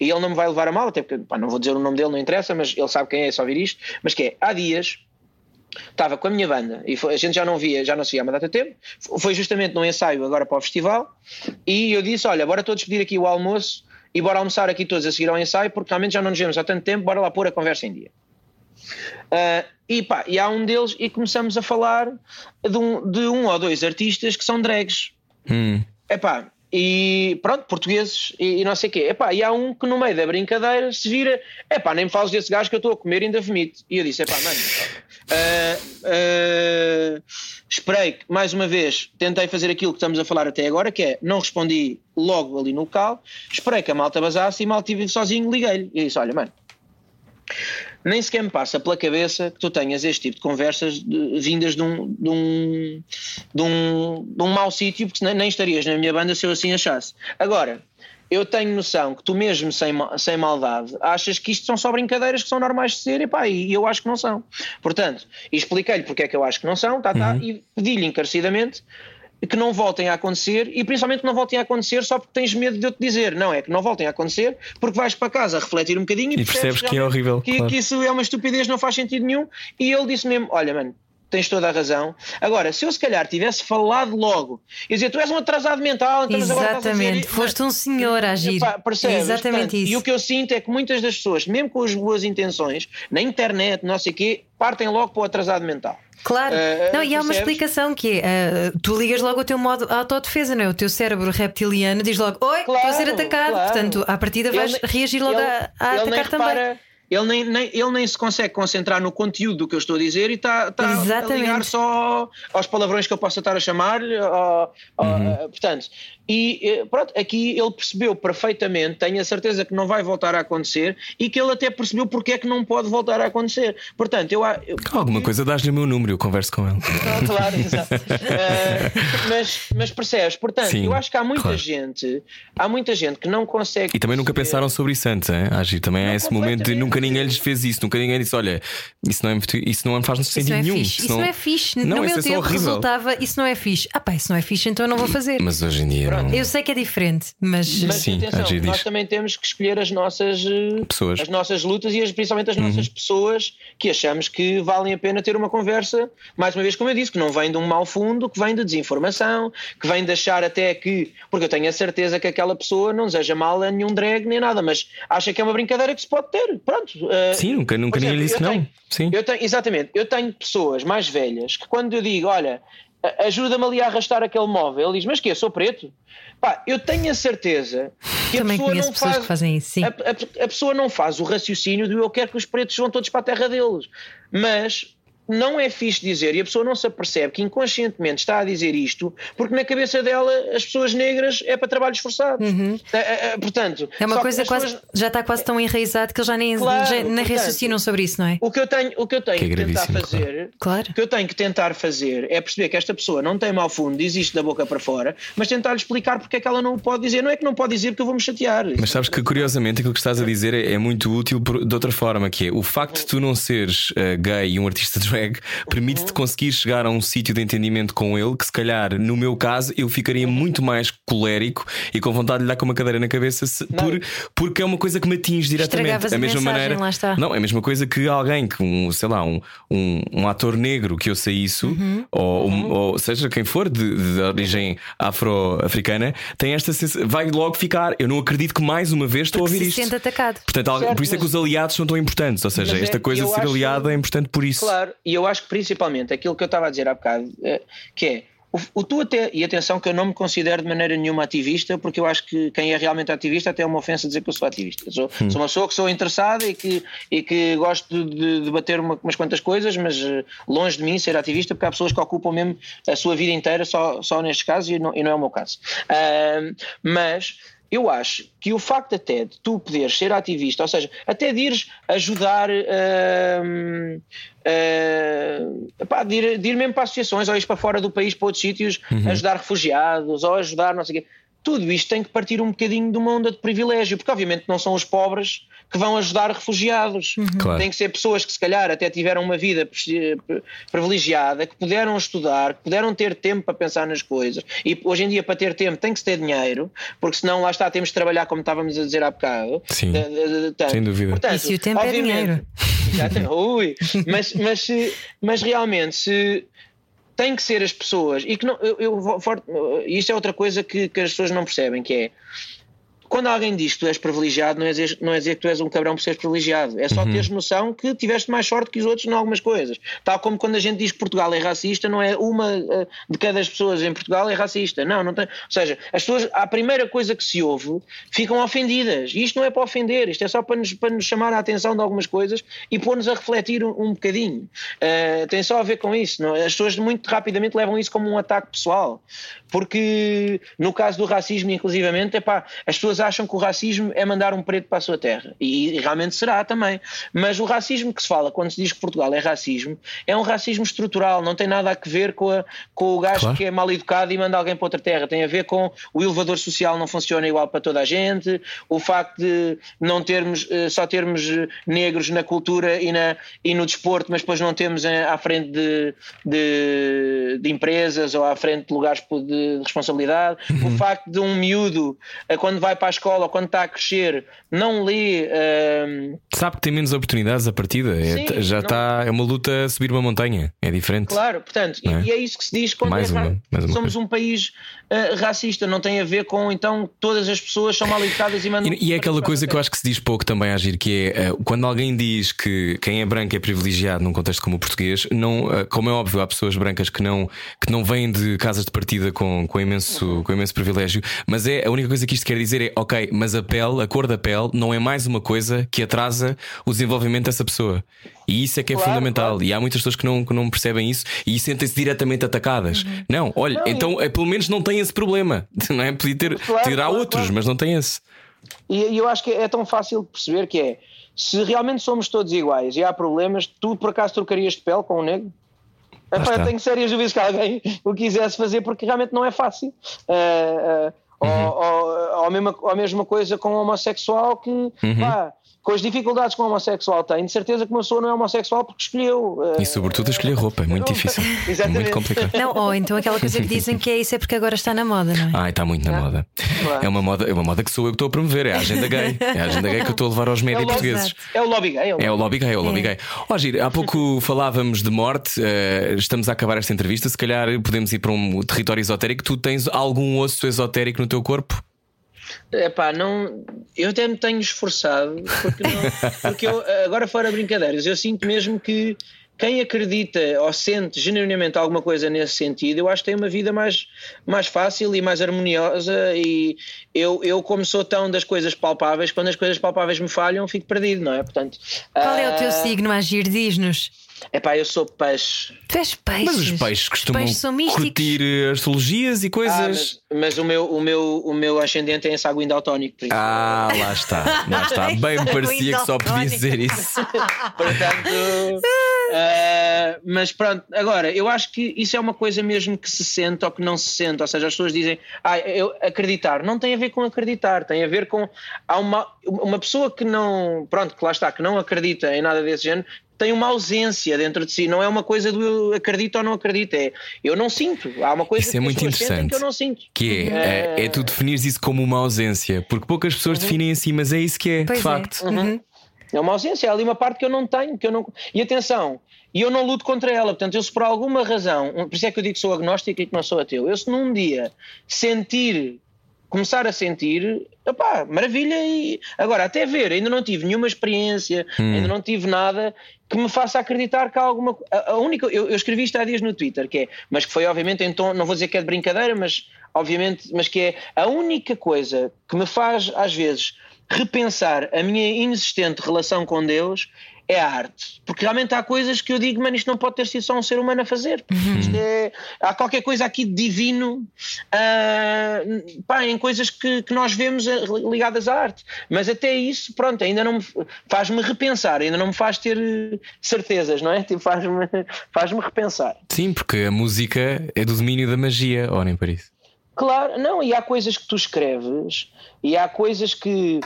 e ele não me vai levar a mal, até porque pá, não vou dizer o nome dele, não interessa, mas ele sabe quem é, só ouvir isto, mas que é, há dias estava com a minha banda e foi- a gente já não via, já não se via há uma data de tempo. Foi justamente num ensaio agora para o festival e eu disse: Olha, bora todos pedir aqui o almoço e bora almoçar aqui todos a seguir ao ensaio, porque realmente já não nos vemos há tanto tempo, bora lá pôr a conversa em dia. Ah, e pá, e há um deles e começamos a falar de um, de um ou dois artistas que são drags. Hum. Epá, e pronto, portugueses e, e não sei o quê. Epá, e há um que no meio da brincadeira se vira, epá, nem me fales desse gajo que eu estou a comer e ainda vomito. E eu disse, epá, mano, ah, ah, esperei mais uma vez, tentei fazer aquilo que estamos a falar até agora, que é, não respondi logo ali no local, esperei que a malta basasse e mal tive sozinho, liguei-lhe. E disse, olha, mano, nem sequer me passa pela cabeça que tu tenhas este tipo de conversas de- vindas de um, de um, de um, de um mau sítio, porque nem, nem estarias na minha banda se eu assim achasse. Agora, eu tenho noção que tu mesmo sem, sem maldade achas que isto são só brincadeiras que são normais de ser e pá, e eu acho que não são. Portanto, expliquei-lhe porque é que eu acho que não são, tá, tá, e pedi-lhe encarecidamente que não voltem a acontecer e principalmente que não voltem a acontecer só porque tens medo de eu te dizer. Não, é que não voltem a acontecer porque vais para casa refletir um bocadinho e, E percebes que é horrível, Que, claro. que isso é uma estupidez, não faz sentido nenhum. E ele disse mesmo: Olha, mano. Tens toda a razão. Agora, se eu se calhar tivesse falado logo e dizer tu és um atrasado mental, então mas agora estás a dizer Exatamente, isto", foste um senhor a agir. Epá, percebes? Exatamente Portanto, isso. E o que eu sinto é que muitas das pessoas, mesmo com as boas intenções, na internet, não sei o quê, partem logo para o atrasado mental. Claro, Eh, não, e há uma explicação que é: eh, tu ligas logo o teu modo autodefesa, não é? O teu cérebro reptiliano diz logo: Oi, estou a ser Claro, atacado. claro. Portanto, à partida vais Ele- reagir logo ele- a, a ele nem atacar também. repara- Ele nem, nem- ele nem se consegue concentrar no conteúdo do que eu estou a dizer e está está a ligar só aos palavrões que eu possa estar a chamar. ao- ao- Uhum. portanto, e eh, pronto, aqui ele percebeu perfeitamente, tenho a certeza que não vai voltar a acontecer e que ele até percebeu porque é que não pode voltar a acontecer. Portanto, eu, eu Alguma coisa dás-lhe o meu número, eu converso com ele. Não, claro, exato. Eh, mas, mas percebes? Portanto, Sim, eu acho que há muita claro. gente, há muita gente que não consegue. E também nunca perceber- pensaram sobre isso antes, hein? Agir também há Não, esse momento de nunca ninguém lhes fez isso, nunca ninguém disse: olha, isso não, é, isso não faz Isso sentido não é nenhum. fixe. Isso não é fixe. Não, no meu é tempo horrível. resultava, isso não é fixe. Ah, pá, isso não é fixe, então eu não vou fazer. Mas hoje em dia, não. Eu sei que é diferente, mas. Mas Sim, atenção, nós também temos que escolher as nossas eh, Pessoas. Uhum. as nossas lutas e as- principalmente as nossas pessoas que achamos que valem a pena ter uma conversa, mais uma vez, como eu disse, que não vem de um mau fundo, que vem de desinformação, que vem de achar até que, porque eu tenho a certeza que aquela pessoa não deseja mal a nenhum drag nem nada, mas acha que é uma brincadeira que se pode ter. Pronto. eh, Sim, nunca, nunca ninguém exemplo, lhe disse eu não. tenho- Sim. eu tenho, exatamente, eu tenho pessoas mais velhas que quando eu digo, olha, ajuda-me ali a arrastar aquele móvel, ele diz, mas que Sou preto? Pá, eu tenho a certeza que Também a pessoa não faz, fazem isso, sim. A, a- a pessoa não faz o raciocínio de eu quero que os pretos vão todos para a terra deles. Mas não é fixe dizer, e a pessoa não se apercebe que inconscientemente está a dizer isto, porque na cabeça dela as pessoas negras é para trabalhos forçados. Eh, eh, eh, Portanto, Uhum. É uma que coisa as quase. pessoas- Já está quase tão enraizado que eles já nem, Claro, já, nem portanto, raciocinam sobre isso, não é? O que eu tenho, o que eu tenho Que que, é tentar gravíssimo, fazer, Claro. o que eu tenho que tentar fazer é perceber que esta pessoa não tem mau fundo, diz isto da boca para fora, mas tentar-lhe explicar porque é que ela não o pode dizer. Não é que não pode dizer porque eu vou me chatear. Mas sabes que curiosamente aquilo que estás a dizer é, é muito útil por- de outra forma, que é o facto de tu não seres eh, gay e um artista permite-te conseguir chegar a um sítio de entendimento com ele que se calhar, no meu caso, eu ficaria muito mais colérico e com vontade de lhe dar com uma cadeira na cabeça se- por, porque é uma coisa que me atinge diretamente. Estragavas a mesma maneira. Não, é a mesma coisa que alguém que um, sei lá, um, um, um ator negro que sei isso, Uhum. ou, um- ou seja quem for de, de origem afro-africana, tem esta sensação, vai logo ficar. Eu não acredito que mais uma vez estou a ouvir se isto. sente atacado. Portanto, Certo, por isso é que os aliados são tão importantes. Ou seja, é- esta coisa de ser acho- aliado é importante por isso. Claro, e eu acho que principalmente aquilo que eu estava a dizer há bocado, eh, que é o, o tu até, e atenção que eu não me considero de maneira nenhuma ativista, porque eu acho que quem é realmente ativista até é uma ofensa dizer que eu sou ativista. Eu Sou, Hum. sou uma pessoa que sou interessada e que, e que gosto de debater uma, umas quantas coisas, mas eh, longe de mim ser ativista, porque há pessoas que ocupam mesmo a sua vida inteira só, só nestes casos e não, e não é o meu caso. Ahm, mas eu acho que o facto até de tu poderes ser ativista, ou seja, até de ires ajudar hum, epá, de, ir, de ir mesmo para associações ou ires para fora do país, para outros sítios, ajudar refugiados ou ajudar não sei o quê. Tudo isto tem que partir um bocadinho de uma onda de privilégio, porque obviamente não são os pobres que vão ajudar refugiados. Claro. Tem que ser pessoas que se calhar até tiveram uma vida pri- privilegiada, que puderam estudar, que puderam ter tempo para pensar nas coisas. E hoje em dia, para ter tempo, tem que se ter dinheiro, porque senão lá está, temos de trabalhar como estávamos a dizer há bocado. Sim. De- de- de- tanto. Sem dúvida. Portanto, E se o tempo é dinheiro? Exatamente. Ui. Mas, mas, mas realmente, se tem que ser as pessoas, e que não, eu, eu isto é outra coisa que, que as pessoas não percebem, que é quando alguém diz que tu és privilegiado, não é dizer, não é dizer que tu és um cabrão por seres privilegiado. É só Uhum. teres noção que tiveste mais sorte que os outros em algumas coisas. Tal como quando a gente diz que Portugal é racista, não é uma eh, de cada das pessoas em Portugal é racista. Não, não tem. Ou seja, as pessoas, a primeira coisa que se ouve, ficam ofendidas. E isto não é para ofender, isto é só para nos, para nos chamar a atenção de algumas coisas e pôr-nos a refletir um, um bocadinho. Eh, tem só a ver com isso. Não? é? As pessoas muito rapidamente levam isso como um ataque pessoal. Porque no caso do racismo, inclusivamente, epá, as pessoas acham que o racismo é mandar um preto para a sua terra. E, e realmente será também. Mas o racismo que se fala quando se diz que Portugal é racismo é um racismo estrutural, não tem nada a ver com, a- com o gajo Claro. que é mal educado e manda alguém para outra terra. Tem a ver com o elevador social não funciona igual para toda a gente, o facto de não termos, eh, só termos eh, negros na cultura e, na, e no desporto, mas depois não temos eh, à frente de, de, de empresas ou à frente de lugares de responsabilidade. O facto de um miúdo, quando vai para a escola ou quando está a crescer, não lê. eh, Sabe que tem menos oportunidades a partida. É- Sim, já não- está. É uma luta a subir uma montanha. É diferente. Claro, portanto, e- é? e é isso que se diz quando Mais é uma- mais uma somos coisa. um país eh, racista, não tem a ver com então todas as pessoas são mal educadas e mandam. E, e é aquela coisa que eu acho que se diz pouco também a agir, que é eh, quando alguém diz que quem é branco é privilegiado num contexto como o português, não, eh, como é óbvio, há pessoas brancas que não, que não vêm de casas de partida com, com, imenso, com imenso privilégio, mas é a única coisa que isto quer dizer é ok, mas a pele, a cor da pele, não é mais uma coisa que atrasa o desenvolvimento dessa pessoa. E isso é que é Claro, fundamental. claro. E há muitas pessoas que não, que não percebem isso e sentem-se diretamente atacadas. Não, olha, Não, então eh, pelo menos não tem esse problema. Não é? Podia ter, Claro, terá outros, mas não tem esse. E, eu acho que é tão fácil de perceber que é se realmente somos todos iguais e há problemas, tu por acaso trocarias de pele com um negro? Epá, eu tenho sérias dúvidas que alguém o quisesse fazer porque realmente não é fácil. Ah, ah, Uhum. ou, ou, ou, a mesma, ou a mesma coisa com o homossexual que Uhum. pá, com as dificuldades que um homossexual tem, de certeza que uma pessoa não é homossexual porque escolheu. eh, E sobretudo a escolher roupa, é muito difícil. É Exatamente. muito complicado. Não, ou então aquela coisa que dizem que é isso é porque agora está na moda, não é? Ai, está muito na moda. Claro. É uma moda, é uma moda que sou eu que estou a promover, é a agenda gay. É a agenda gay que eu estou a levar aos médios É o lobby- portugueses. É o lobby gay. É o É lobby gay, é o lobby gay. Ó, Giro, há pouco falávamos de morte, eh, estamos a acabar esta entrevista. Se calhar podemos ir para um território esotérico. Tu tens algum osso esotérico no teu corpo? Epá, não, eu até me tenho esforçado porque, não- porque eu, agora fora brincadeiras, eu sinto mesmo que quem acredita ou sente genuinamente alguma coisa nesse sentido, eu acho que tem uma vida mais, mais fácil e mais harmoniosa. E eu, eu, como sou tão das coisas palpáveis, quando as coisas palpáveis me falham, fico perdido, não é? Portanto, Qual é o teu ah, signo, Agir? Diz-nos. Epá, eu sou peixe. Tu és peixe. Mas os peixes costumam peixes são místicos. curtir eh, astrologias e Ah, coisas. mas, mas o, meu, o, meu, o meu ascendente é em por isso. Ah, lá está, lá está. Bem me parecia que só podia dizer isso. Portanto, ah, mas pronto, agora eu acho que isso é uma coisa mesmo que se sente ou que não se sente. Ou seja, as pessoas dizem, ah, eu acreditar. Não tem a ver com acreditar, tem a ver com. Há uma, uma pessoa que não. Pronto, que lá está, que não acredita em nada desse género. Tem uma ausência dentro de si, não é uma coisa do eu acredito ou não acredito, é eu não sinto. Há uma coisa Isso que é muito interessante. que eu não sinto. Que é, é, é tu definires isso como uma ausência, porque poucas pessoas definem assim, mas é isso que é, Pois de é. facto. Uhum. É uma ausência, há ali uma parte que eu não tenho, que eu não. E atenção, e eu não luto contra ela. Portanto, eu se por alguma razão, por isso é que eu digo que sou agnóstico e que não sou ateu, eu se num dia sentir, começar a sentir, opá, maravilha. E agora, até ver, ainda não tive nenhuma experiência, ainda não tive nada que me faça acreditar que há alguma. A, a única. Eu, eu escrevi isto há dias no Twitter, que é, mas que foi obviamente em tom, não vou dizer que é de brincadeira, mas obviamente, mas que é a única coisa que me faz, às vezes, repensar a minha inexistente relação com Deus é a arte. Porque realmente há coisas que eu digo, mano, isto não pode ter sido só um ser humano a fazer. Isto é- há qualquer coisa aqui de divino ah, pá, em coisas que, que nós vemos ligadas à arte. Mas até isso, pronto, ainda não me faz-me repensar, ainda não me faz ter eh, certezas, não é? Tipo, faz-me faz repensar. Sim, porque a música é do domínio da magia, olhem para isso. Claro, não, e há coisas que tu escreves e há coisas que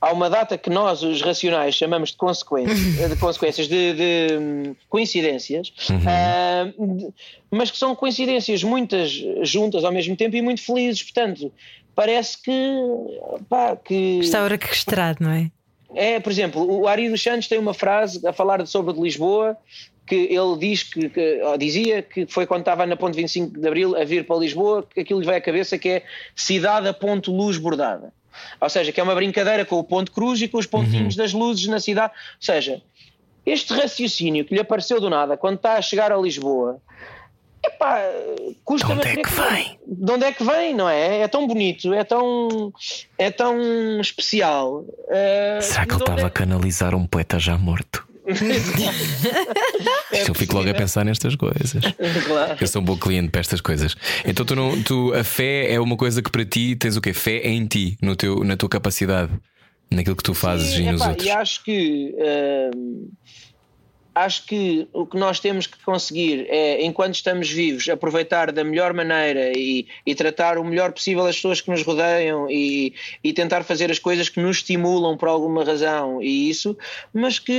há uma data que nós, os racionais, chamamos de consequências, de, consequências, de, de, coincidências, ah, de- mas que são coincidências muitas juntas ao mesmo tempo e muito felizes. Portanto, parece que, pá, que Está a hora que estrado, não é? é, por exemplo, o Ari dos Santos tem uma frase a falar sobre de Lisboa que ele diz que, que- dizia que foi quando estava na ponte 25 de Abril a vir para Lisboa que aquilo lhe veio à cabeça que é cidade a ponto luz bordada. Ou seja, que é uma brincadeira com o ponto cruz e com os pontinhos das luzes na cidade. Ou seja, este raciocínio que lhe apareceu do nada quando está a chegar a Lisboa, epá, custa De onde é que vem? De onde é que vem, não é? É tão bonito, é tão, é tão especial. eh, Será que ele estava a é canalizar um poeta já morto? Eu fico logo a pensar nestas coisas. Claro. Eu sou um bom cliente para estas coisas. Então tu não, tu, a fé é uma coisa que para ti tens o quê? Fé em ti, no teu, na tua capacidade, naquilo que tu fazes Sim, e nos epá, outros. E acho que hum, acho que o que nós temos que conseguir é, enquanto estamos vivos, aproveitar da melhor maneira e, e tratar o melhor possível as pessoas que nos rodeiam e, e tentar fazer as coisas que nos estimulam por alguma razão e isso, mas que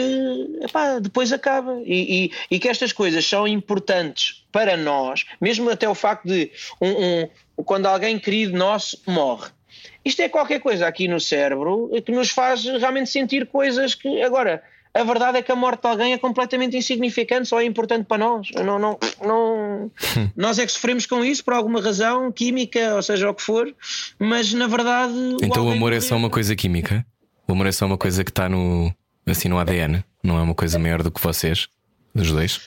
epá, depois acaba. E, e- que estas coisas são importantes para nós, mesmo até o facto de um, um- quando alguém querido nosso morre. Isto é qualquer coisa aqui no cérebro que nos faz realmente sentir coisas que. Agora, a verdade é que a morte de alguém é completamente insignificante, só é importante para nós. Não, não, não, nós é que sofremos com isso por alguma razão, química, ou seja, o que for, mas na verdade. Então o amor é só uma coisa química? O amor é só uma coisa que está no, assim, no ADN? Não é uma coisa maior do que vocês, os dois?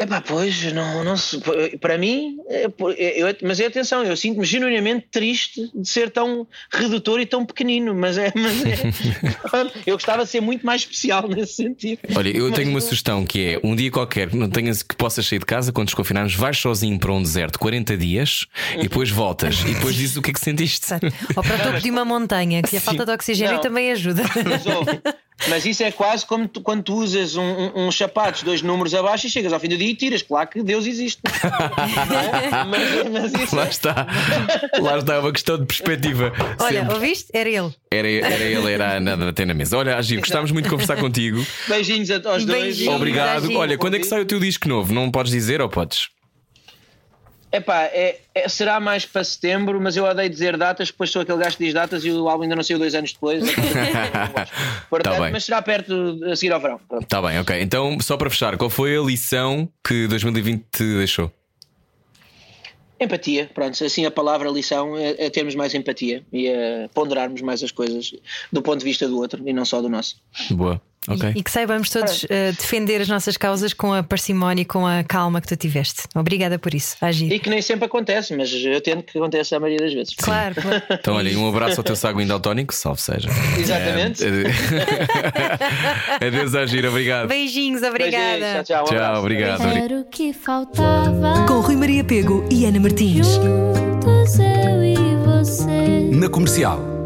Epá, pois, não, não se- para mim, é, pô, eu- mas é atenção, eu sinto-me genuinamente triste de ser tão redutor e tão pequenino, mas é, mas é eu gostava de ser muito mais especial nesse sentido. Olha, eu Mas tenho uma não- sugestão que é um dia qualquer que não tenhas que possas sair de casa quando desconfinarmos, vais sozinho para um deserto 40 dias e depois voltas e depois dizes o que é que sentiste. Ou para o topo de uma montanha, que a falta de oxigênio Não. também ajuda. Mas, ouve, mas isso é quase como tu- quando tu usas um- um- uns sapatos dois números abaixo e chegas ao fim do dia aí tiras, claro que Deus existe. mas, mas isso Lá é- está. Lá está uma questão de perspectiva. Olha, Sempre. ouviste? Era ele. Era, era ele, era a Ana até na mesa. Olha, Agir, gostámos muito de conversar contigo. Beijinhos a- aos dois. Beijinhos. Obrigado. Agir. Olha, quando é que sai o teu disco novo? Não podes dizer ou podes? Epá, é, é- será mais para setembro, mas eu odeio dizer datas, depois sou aquele gajo que diz datas e o álbum ainda não saiu dois anos depois. Portanto, Tá bem. mas será perto a seguir ao verão. Pronto. Tá bem, ok. Então, só para fechar, qual foi a lição que 2020 te deixou? Empatia, pronto, assim a palavra lição é, é termos mais empatia e a ponderarmos mais as coisas do ponto de vista do outro e não só do nosso. Boa, ok. E que saibamos todos eh, defender as nossas causas com a parcimónia e com a calma que tu tiveste. Obrigada por isso, Agir. E que nem sempre acontece, mas eu tento que aconteça a maioria das vezes. Claro, claro. Então, olha, e um abraço ao teu sago indaltónico, salve seja. Exatamente. É, Adeus, Agir, obrigado. Beijinhos, Beijinhos, obrigada. tchau, tchau, um Tchau, obrigado. Era o que faltava. Com Rui Maria Pego e Ana Martins. Juntos eu e você. Na comercial.